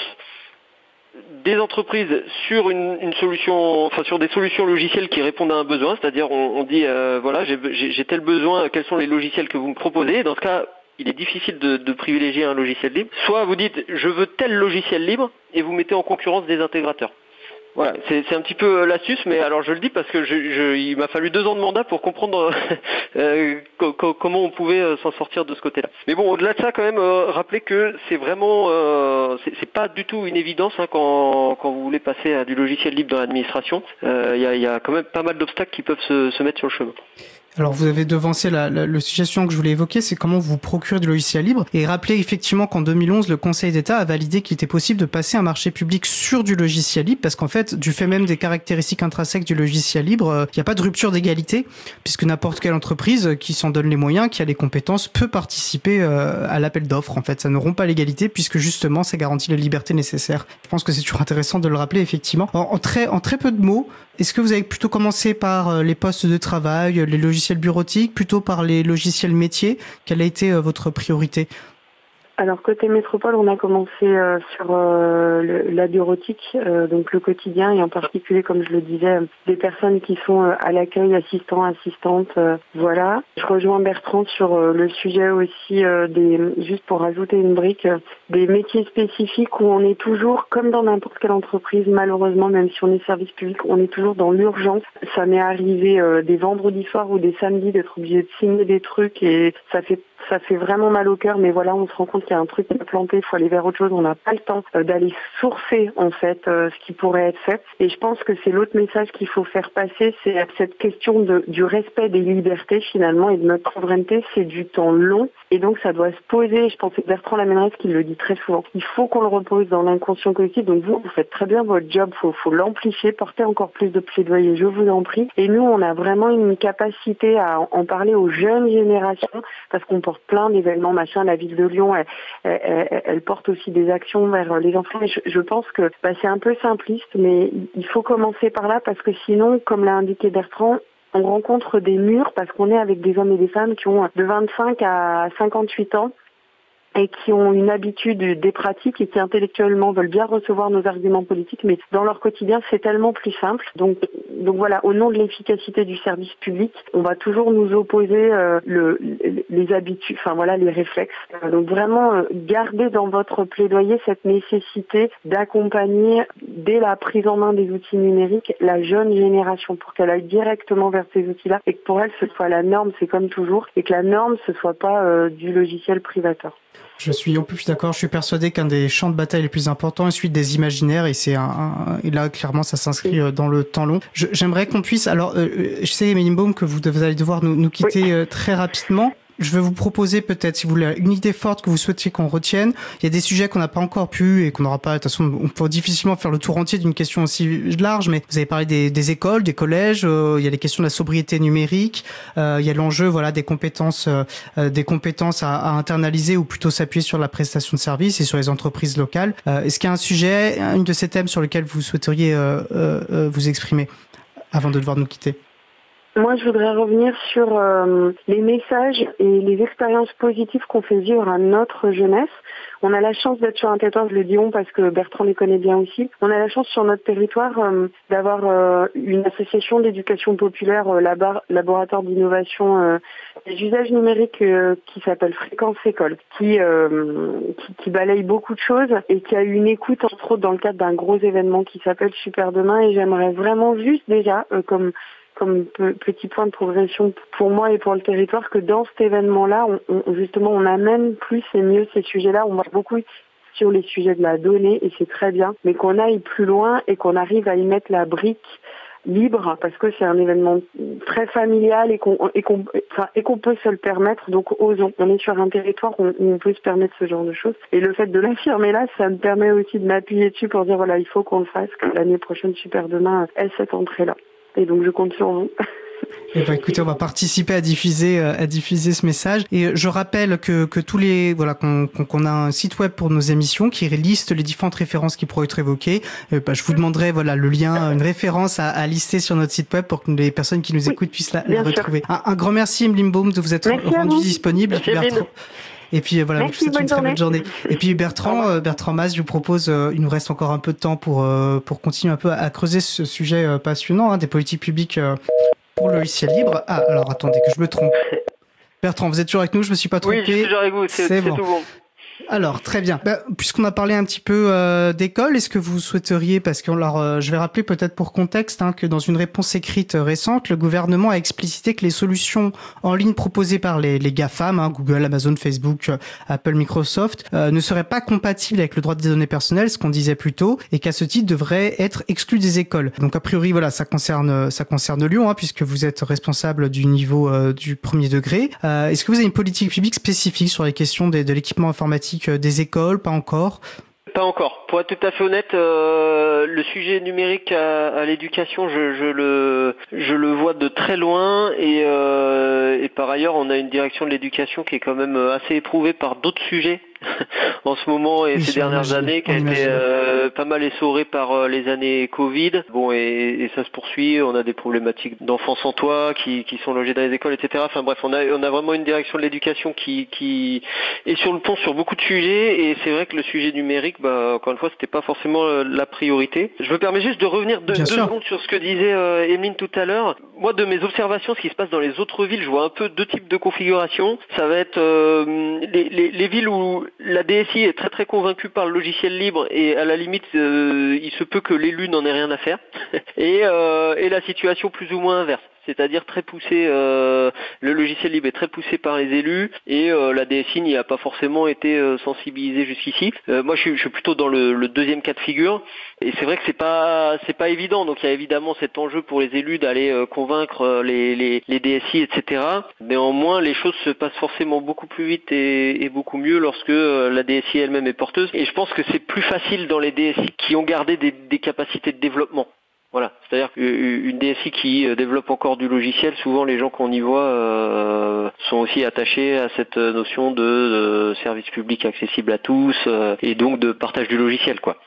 des entreprises sur une, solution, enfin sur des solutions logicielles qui répondent à un besoin, c'est-à-dire on, on, dit euh, voilà j'ai tel besoin, quels sont les logiciels que vous me proposez. Dans ce cas, il est difficile de, privilégier un logiciel libre. Soit vous dites je veux tel logiciel libre et vous mettez en concurrence des intégrateurs. Voilà, c'est un petit peu euh, l'astuce, mais alors je le dis parce que je, je, il m'a fallu deux ans de mandat pour comprendre euh, <laughs> co comment on pouvait euh, s'en sortir de ce côté-là. Mais bon, au-delà de ça, quand même, euh, rappeler que c'est vraiment, euh, c'est pas du tout une évidence hein, quand, quand, vous voulez passer à du logiciel libre dans l'administration. Il y a, y, a, quand même pas mal d'obstacles qui peuvent se, se mettre sur le chemin. Alors vous avez devancé la, la, le suivant que je voulais évoquer, c'est comment vous procurer du logiciel libre. Et rappelez effectivement qu'en 2011, le Conseil d'État a validé qu'il était possible de passer un marché public sur du logiciel libre, parce qu'en fait, du fait même des caractéristiques intrinsèques du logiciel libre, il euh, n'y a pas de rupture d'égalité, puisque n'importe quelle entreprise qui s'en donne les moyens, qui a les compétences, peut participer euh, à l'appel d'offres. En fait, ça ne rompt pas l'égalité, puisque justement, ça garantit la liberté nécessaire. Je pense que c'est toujours intéressant de le rappeler, effectivement. En, en, très, en très peu de mots, est-ce que vous avez plutôt commencé par euh, les postes de travail, les logiciels bureautiques, plutôt par les logiciels métiers. Quelle a été euh, votre priorité? Alors côté métropole, on a commencé euh, sur euh, la bureautique, euh, donc le quotidien et en particulier, comme je le disais, des personnes qui sont à l'accueil, assistants, assistantes, voilà. Je rejoins Bertrand sur le sujet aussi des, juste pour rajouter une brique, des métiers spécifiques où on est toujours, comme dans n'importe quelle entreprise, malheureusement, même si on est service public, on est toujours dans l'urgence. Ça m'est arrivé des vendredis soirs ou des samedis d'être obligé de signer des trucs et ça fait ça fait vraiment mal au cœur, mais voilà, on se rend compte qu'il y a un truc qui est planté, il faut aller vers autre chose, on n'a pas le temps euh, d'aller sourcer en fait euh, ce qui pourrait être fait. Et je pense que c'est l'autre message qu'il faut faire passer, c'est cette question du respect des libertés finalement et de notre souveraineté, c'est du temps long et donc ça doit se poser. Je pense que Bertrand Lamenrez qui le dit très souvent. Il faut qu'on le repose dans l'inconscient collectif. Donc vous, vous faites très bien votre job, faut, faut l'amplifier, porter encore plus de plaidoyer, je vous en prie. Et nous, on a vraiment une capacité à en parler aux jeunes générations parce qu'on porte plein d'événements, machin. La ville de Lyon, elle, porte aussi des actions vers les enfants. je, je pense que bah, c'est un peu simpliste, mais il faut commencer par là parce que sinon, comme l'a indiqué Bertrand, on rencontre des murs parce qu'on est avec des hommes et des femmes qui ont de 25 à 58 ans et qui ont une habitude des pratiques et qui intellectuellement veulent bien recevoir nos arguments politiques, mais dans leur quotidien, c'est tellement plus simple. Donc, donc voilà, au nom de l'efficacité du service public, on va toujours nous opposer euh, le, les habitudes, enfin voilà, les réflexes. Euh, donc vraiment, euh, garder dans votre plaidoyer cette nécessité d'accompagner dès la prise en main des outils numériques la jeune génération pour qu'elle aille directement vers ces outils-là et que pour elle ce soit la norme, c'est comme toujours, et que la norme ce soit pas du logiciel privateur. Je suis en plus d'accord. Je suis persuadé qu'un des champs de bataille les plus importants est celui des imaginaires, et c'est un, et là clairement ça s'inscrit euh, dans le temps long. J'aimerais qu'on puisse. Alors, euh, je sais, Emeline Baum, que vous, allez devoir nous, nous quitter euh, très rapidement je vais vous proposer peut-être, si vous voulez, une idée forte que vous souhaitiez qu'on retienne. Il y a des sujets qu'on n'a pas encore pu et qu'on n'aura pas. De toute façon, on peut difficilement faire le tour entier d'une question aussi large, mais vous avez parlé des, écoles, des collèges. Euh, il y a les questions de la sobriété numérique. Euh, il y a l'enjeu, voilà, des compétences, euh, des compétences à, internaliser ou plutôt s'appuyer sur la prestation de services et sur les entreprises locales. Est-ce qu'il y a un sujet, une de ces thèmes sur lesquels vous souhaiteriez vous exprimer avant de devoir nous quitter? Moi, je voudrais revenir sur euh, les messages et les expériences positives qu'on fait vivre à notre jeunesse. On a la chance d'être sur un territoire, je le dis on parce que Bertrand les connaît bien aussi. On a la chance sur notre territoire euh, d'avoir euh, une association d'éducation populaire, laboratoire d'innovation des usages numériques qui s'appelle Fréquence École, qui, qui, qui balaye beaucoup de choses et qui a eu une écoute entre autres dans le cadre d'un gros événement qui s'appelle Super Demain. Et j'aimerais vraiment juste déjà comme petit point de progression pour moi et pour le territoire que dans cet événement-là, on, justement, on amène plus et mieux ces sujets-là. On va beaucoup sur les sujets de la donnée et c'est très bien, mais qu'on aille plus loin et qu'on arrive à y mettre la brique libre parce que c'est un événement très familial et qu'on et qu'on peut se le permettre. Donc osons. On est sur un territoire où on peut se permettre ce genre de choses. Et le fait de l'affirmer là ça me permet aussi de m'appuyer dessus pour dire voilà il faut qu'on le fasse que l'année prochaine super demain ait cette entrée là et donc je compte sur vous. Eh ben, écoutez, on va participer à diffuser, euh, à diffuser ce message. Et je rappelle que, que tous les, voilà, qu'on a un site web pour nos émissions qui liste les différentes références qui pourraient être évoquées. Euh, bah, je vous demanderai, voilà, le lien, une référence à, à, lister sur notre site web pour que les personnes qui nous écoutent puissent la, retrouver. Un, grand merci, Emeline Baum, de vous être rendu disponible. Et puis voilà, Merci, une très bonne journée. Et puis Bertrand, euh, Bertrand Mas, je vous propose, euh, il nous reste encore un peu de temps pour euh, pour continuer un peu à, creuser ce sujet passionnant hein, des politiques publiques pour le logiciel libre. Ah, alors attendez que je me trompe. Bertrand, vous êtes toujours avec nous, je me suis pas trompé. Oui, je suis toujours avec vous, c'est bon. tout bon. Alors très bien. Bah, puisqu'on a parlé un petit peu euh, d'école, est-ce que vous souhaiteriez, parce que alors, euh, je vais rappeler peut-être pour contexte hein, que dans une réponse écrite récente, le gouvernement a explicité que les solutions en ligne proposées par les, les GAFAM, hein, Google, Amazon, Facebook, euh, Apple, Microsoft, ne seraient pas compatibles avec le droit des données personnelles, ce qu'on disait plus tôt, et qu'à ce titre devraient être exclus des écoles. Donc a priori, voilà, ça concerne ça concerne Lyon, hein, puisque vous êtes responsable du niveau du premier degré. est-ce que vous avez une politique publique spécifique sur les questions de l'équipement informatique euh, des écoles, pas encore pas encore. Pour être tout à fait honnête, euh, le sujet numérique à, l'éducation, je, le, je le vois de très loin et, euh, et par ailleurs, on a une direction de l'éducation qui est quand même assez éprouvée par d'autres sujets <laughs> en ce moment et ces dernières années, qui a été euh, pas mal essoré par euh, les années Covid. Bon, et, ça se poursuit. On a des problématiques d'enfants sans toit qui, qui sont logés dans les écoles, etc. Enfin bref, on a, on a vraiment une direction de l'éducation qui, qui est sur le pont sur beaucoup de sujets. Et c'est vrai que le sujet numérique, bah, encore une fois, c'était pas forcément euh, la priorité. Je me permets juste de revenir deux, secondes sur ce que disait euh, Emeline tout à l'heure. Moi, de mes observations, ce qui se passe dans les autres villes, je vois un peu deux types de configurations. Ça va être les, les, les villes où la DSI est très très convaincue par le logiciel libre et à la limite euh, il se peut que l'élu n'en ait rien à faire <laughs> euh, et la situation plus ou moins inverse. C'est-à-dire très poussé. le logiciel libre est très poussé par les élus et la DSI n'y a pas forcément été sensibilisée jusqu'ici. moi, je suis, plutôt dans le, deuxième cas de figure et c'est vrai que c'est pas c'est pas évident. Donc il y a évidemment cet enjeu pour les élus d'aller convaincre les, les, DSI, etc. Néanmoins, les choses se passent forcément beaucoup plus vite et, beaucoup mieux lorsque la DSI elle-même est porteuse. Et je pense que c'est plus facile dans les DSI qui ont gardé des capacités de développement. Voilà, c'est-à-dire qu'une DSI qui euh, développe encore du logiciel, souvent les gens qu'on y voit euh, sont aussi attachés à cette notion de, service public accessible à tous euh, et donc de partage du logiciel, quoi.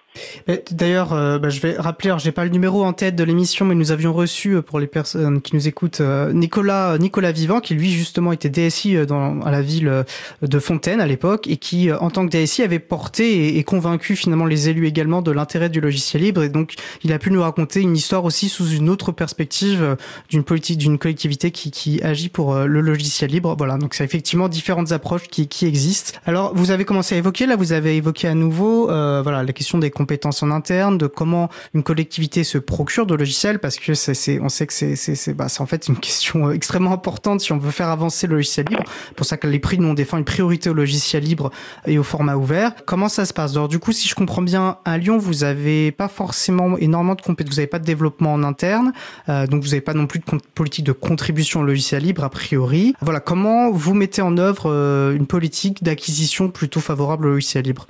D'ailleurs, euh, bah, je vais rappeler, alors j'ai pas le numéro en tête de l'émission, mais nous avions reçu euh, pour les personnes qui nous écoutent euh, Nicolas Nicolas Vivant, qui lui justement était DSI dans, à la ville de Fontaine à l'époque et qui, en tant que DSI, avait porté et, convaincu finalement les élus également de l'intérêt du logiciel libre. Et donc, il a pu nous raconter une histoire aussi sous une autre perspective d'une politique, d'une collectivité qui, qui agit pour le logiciel libre. Voilà, donc c'est effectivement différentes approches qui, qui existent. Alors, vous avez commencé à évoquer là, vous avez évoqué à nouveau, voilà, la question des compétences en interne, de comment une collectivité se procure de logiciels, parce que c'est, on sait que c'est, c'est, bah, en fait une <laughs> question extrêmement importante si on veut faire avancer le logiciel libre. C'est pour ça que les prix, nous, on défend une priorité au logiciel libre et au format ouvert. Comment ça se passe? Alors, du coup, si je comprends bien, à Lyon, vous avez pas forcément énormément de compétences, vous n'avez pas de développement en interne, euh, donc vous n'avez pas non plus de politique de contribution au logiciel libre, a priori. Voilà, comment vous mettez en œuvre euh, une politique d'acquisition plutôt favorable au logiciel libre?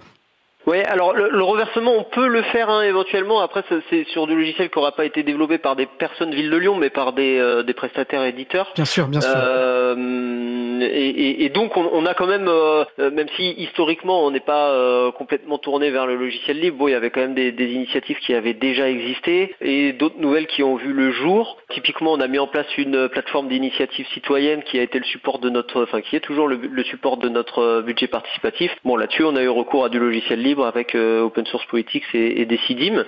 Oui, alors le, reversement, on peut le faire hein, éventuellement. Après, c'est sur du logiciel qui n'aura pas été développé par des personnes Ville de Lyon, mais par des, euh, des prestataires éditeurs. Bien sûr, bien sûr. Euh, et, et, donc, on, on, a quand même, euh, même si historiquement on n'est pas euh, complètement tourné vers le logiciel libre, bon, il y avait quand même des, des initiatives qui avaient déjà existé et d'autres nouvelles qui ont vu le jour. Typiquement, on a mis en place une plateforme d'initiative citoyenne qui a été le support de notre, enfin, qui est toujours le, le support de notre budget participatif. Bon, là-dessus, on a eu recours à du logiciel libre avec euh, Open Source Politics et, et Decidim.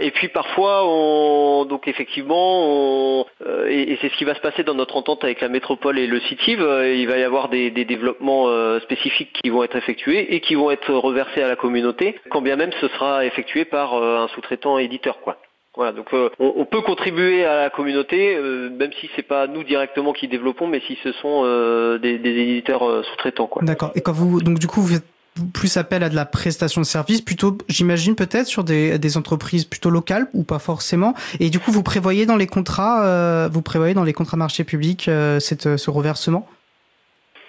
Et puis parfois, on, donc effectivement, on, euh, et, c'est ce qui va se passer dans notre entente avec la métropole et le CITIV, euh, il va y avoir des, développements spécifiques qui vont être effectués et qui vont être reversés à la communauté, quand bien même ce sera effectué par un sous-traitant éditeur, quoi. Voilà, donc on, peut contribuer à la communauté, même si c'est pas nous directement qui développons, mais si ce sont des, éditeurs sous-traitants. D'accord. Et quand vous, donc du coup, vous êtes plus appel à de la prestation de service, plutôt, j'imagine peut-être sur des, entreprises plutôt locales ou pas forcément. Et du coup, vous prévoyez dans les contrats, euh, vous prévoyez dans les contrats marchés publics euh, ce reversement?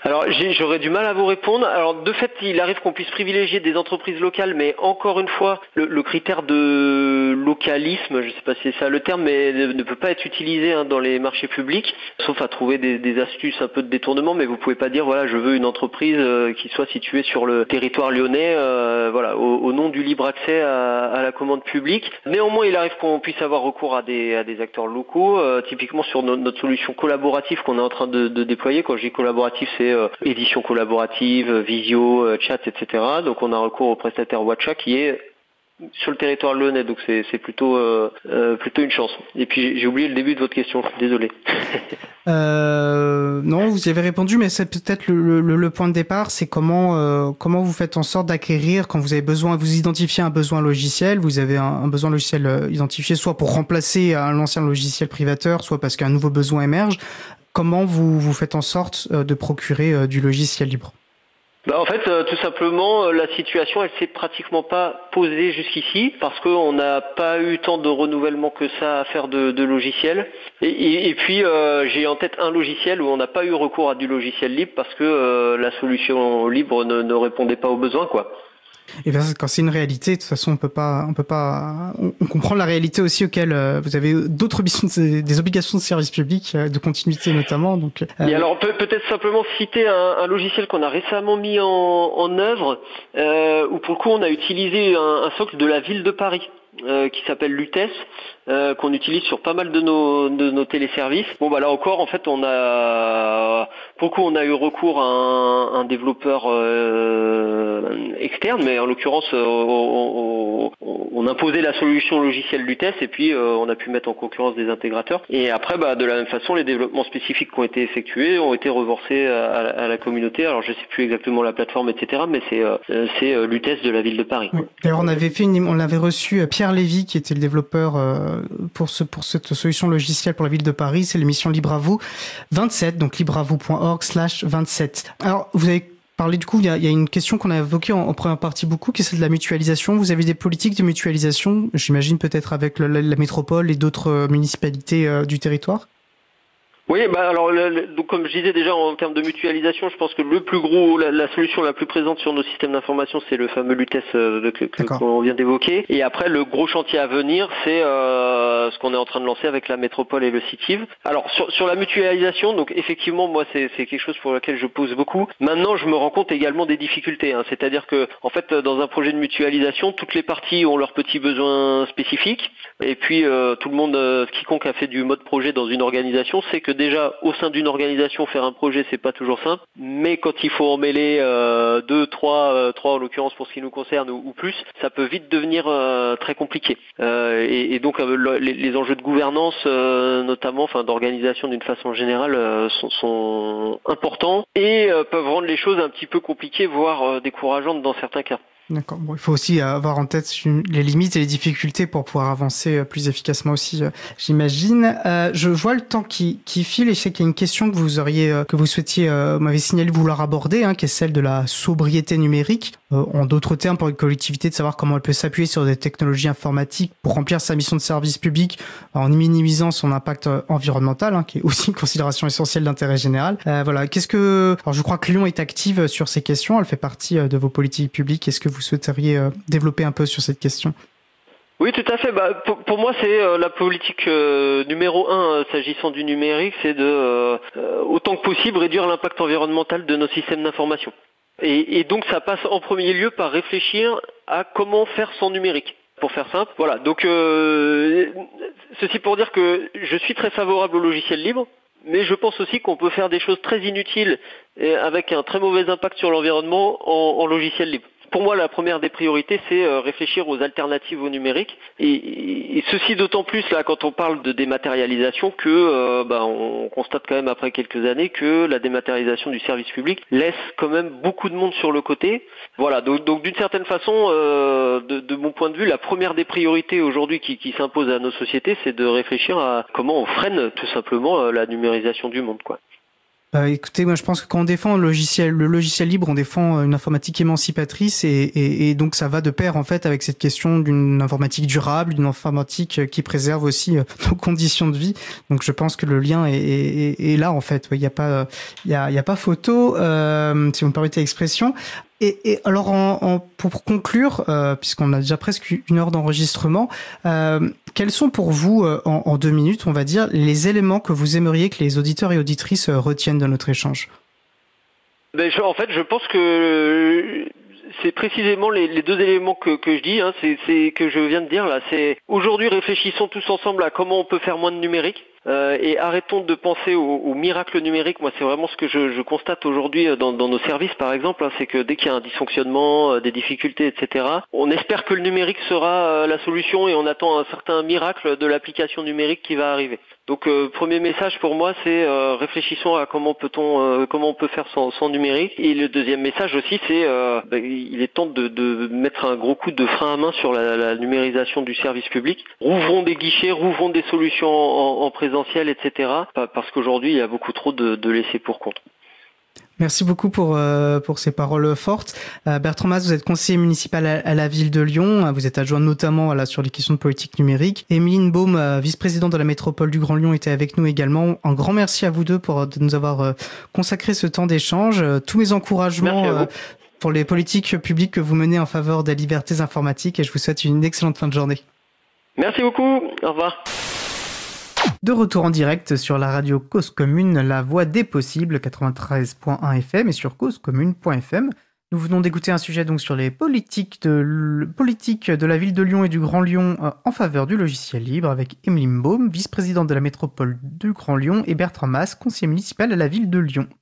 Alors j'aurais du mal à vous répondre. Alors de fait, il arrive qu'on puisse privilégier des entreprises locales, mais encore une fois, le, critère de localisme, je ne sais pas si c'est ça le terme, mais ne, peut pas être utilisé hein, dans les marchés publics, sauf à trouver des, astuces un peu de détournement. Mais vous pouvez pas dire voilà, je veux une entreprise euh, qui soit située sur le territoire lyonnais, euh, voilà, au, nom du libre accès à, la commande publique. Néanmoins, il arrive qu'on puisse avoir recours à des, à des acteurs locaux, euh, typiquement sur notre solution collaborative qu'on est en train de, de déployer. Quand je dis collaboratif, c'est édition collaborative, visio, euh, chat, etc. Donc on a recours au prestataire WhatsApp qui est sur le territoire lyonnais, donc c'est plutôt euh, plutôt une chance. Et puis j'ai oublié le début de votre question, désolé. <laughs> non, vous y avez répondu, mais c'est peut-être le, point de départ, c'est comment comment vous faites en sorte d'acquérir quand vous avez besoin, vous identifiez un besoin logiciel, vous avez un, un besoin logiciel identifié, soit pour remplacer un ancien logiciel privateur, soit parce qu'un nouveau besoin émerge comment vous, vous faites en sorte euh, de procurer euh, du logiciel libre? Bah en fait, euh, tout simplement, la situation, elle s'est pratiquement pas posée jusqu'ici parce qu'on n'a pas eu tant de renouvellement que ça à faire de, de logiciels. Et, puis, j'ai en tête un logiciel où on n'a pas eu recours à du logiciel libre parce que la solution libre ne, ne répondait pas aux besoins, quoi. Et bien, quand c'est une réalité, de toute façon, on peut pas, on peut pas, on, comprend la réalité aussi auquel euh, vous avez d'autres des obligations de service public, euh, de continuité notamment. Donc. Euh, Et alors, peut, peut-être simplement citer un, un logiciel qu'on a récemment mis en, en œuvre, où pour le coup, on a utilisé un, un socle de la ville de Paris. Euh, qui s'appelle Lutes, euh, qu'on utilise sur pas mal de nos, de nos téléservices. Bon bah là encore en fait on a beaucoup on a eu recours à un, un développeur euh, externe, mais en l'occurrence on, on, on imposait la solution logicielle Lutes et puis on a pu mettre en concurrence des intégrateurs. Et après, bah, de la même façon, les développements spécifiques qui ont été effectués ont été reversés à, la communauté. Alors je sais plus exactement la plateforme, etc. Mais c'est c'est Lutes de la ville de Paris. D'ailleurs, on avait fait on avait reçu Pierre Lévy qui était le développeur pour ce pour cette solution logicielle pour la ville de Paris. C'est l'émission Libre à vous 27, donc libreavou.org slash 27. Alors, vous avez parlé du coup, il y a, une question qu'on a évoquée en, première partie beaucoup, qui est celle de la mutualisation. Vous avez des politiques de mutualisation, j'imagine peut-être avec la, métropole et d'autres euh, municipalités euh, du territoire? Oui, bah alors donc comme je disais déjà en termes de mutualisation, je pense que le plus gros, la, solution la plus présente sur nos systèmes d'information, c'est le fameux Lutes euh, qu'on vient d'évoquer. Et après, le gros chantier à venir, c'est euh, ce qu'on est en train de lancer avec la métropole et le CITIV. Alors sur, sur la mutualisation, donc effectivement, moi c'est quelque chose pour lequel je pose beaucoup. Maintenant, je me rends compte également des difficultés. Hein. C'est-à-dire que en fait, dans un projet de mutualisation, toutes les parties ont leurs petits besoins spécifiques. Et puis euh, tout le monde, euh, quiconque a fait du mode projet dans une organisation, sait que déjà au sein d'une organisation faire un projet c'est pas toujours simple, mais quand il faut en mêler euh, deux, trois, euh, trois en l'occurrence pour ce qui nous concerne ou, plus, ça peut vite devenir euh, très compliqué. Et, donc les, enjeux de gouvernance, notamment, enfin d'organisation d'une façon générale, sont, sont, importants et peuvent rendre les choses un petit peu compliquées, voire décourageantes dans certains cas. D'accord. Bon, il faut aussi avoir en tête les limites et les difficultés pour pouvoir avancer euh, plus efficacement aussi, euh, j'imagine. Euh, je vois le temps qui, qui file et je sais qu'il y a une question que vous auriez, que vous souhaitiez, m'avez signalé vouloir aborder, hein, qui est celle de la sobriété numérique. En d'autres termes, pour une collectivité, de savoir comment elle peut s'appuyer sur des technologies informatiques pour remplir sa mission de service public en minimisant son impact environnemental, hein, qui est aussi une considération essentielle d'intérêt général. voilà. Qu'est-ce que, alors je crois que Lyon est active sur ces questions. Elle fait partie de vos politiques publiques. Est-ce que vous souhaiteriez euh, développer un peu sur cette question? Oui, tout à fait. Bah, pour, moi, c'est euh, la politique euh, numéro un s'agissant du numérique, c'est de autant que possible réduire l'impact environnemental de nos systèmes d'information. Et, donc, ça passe en premier lieu par réfléchir à comment faire son numérique. Pour faire simple, voilà. Donc, ceci pour dire que je suis très favorable au logiciel libre, mais je pense aussi qu'on peut faire des choses très inutiles avec un très mauvais impact sur l'environnement en logiciel libre pour moi, la première des priorités, c'est euh, réfléchir aux alternatives au numérique. Et, ceci d'autant plus là quand on parle de dématérialisation que euh, bah, on constate quand même après quelques années que la dématérialisation du service public laisse quand même beaucoup de monde sur le côté. Voilà. Donc, d'une certaine façon, euh, de, mon point de vue, la première des priorités aujourd'hui qui, qui s'impose à nos sociétés, c'est de réfléchir à comment on freine tout simplement la numérisation du monde, quoi. Bah, écoutez, moi je pense que quand on défend le logiciel, le logiciel libre, on défend une informatique émancipatrice et, et, et donc ça va de pair en fait avec cette question d'une informatique durable, d'une informatique qui préserve aussi euh, <laughs> nos conditions de vie. Donc je pense que le lien est, est, est là en fait. Il n'y a pas, il y a pas photo, euh, si vous me permettez l'expression. Et, alors, pour conclure, euh, puisqu'on a déjà presque une heure d'enregistrement, euh, quels sont pour vous, euh, en, deux minutes, on va dire, les éléments que vous aimeriez que les auditeurs et auditrices retiennent de notre échange? Ben, En fait, je pense que c'est précisément les, deux éléments que, je dis, hein, c'est que je viens de dire là. C'est aujourd'hui réfléchissons tous ensemble à comment on peut faire moins de numérique. Euh, et arrêtons de penser au, miracle numérique. Moi, c'est vraiment ce que je, constate aujourd'hui euh, dans, nos services, par exemple, hein, c'est que dès qu'il y a un dysfonctionnement, euh, des difficultés, etc., on espère que le numérique sera la solution et on attend un certain miracle de l'application numérique qui va arriver. Donc euh, premier message pour moi c'est euh, réfléchissons à comment peut-on euh, comment on peut faire sans, numérique. Et le deuxième message aussi c'est bah, il est temps de, mettre un gros coup de frein à main sur la, numérisation du service public. Rouvrons des guichets rouvrons des solutions en, présentiel etc parce qu'aujourd'hui il y a beaucoup trop de, de laisser pour compte Merci beaucoup pour euh, pour ces paroles fortes. Euh, Bertrand Mas, vous êtes conseiller municipal à, la ville de Lyon. Vous êtes adjoint notamment là, sur les questions de politique numérique. Émiline Baume, euh, vice-présidente de la métropole du Grand Lyon, était avec nous également. Un grand merci à vous deux pour de nous avoir consacré ce temps d'échange. Tous mes encouragements pour les politiques publiques que vous menez en faveur des libertés informatiques et je vous souhaite une excellente fin de journée. Merci beaucoup. Au revoir. De retour en direct sur la radio Cause Commune, la voix des possibles, 93.1 FM et sur causecommune.fm. Nous venons d'écouter un sujet donc sur les politiques de, la ville de Lyon et du Grand Lyon euh, en faveur du logiciel libre avec Emeline Baum, vice-présidente de la métropole du Grand Lyon et Bertrand Mas, conseiller municipal à la ville de Lyon.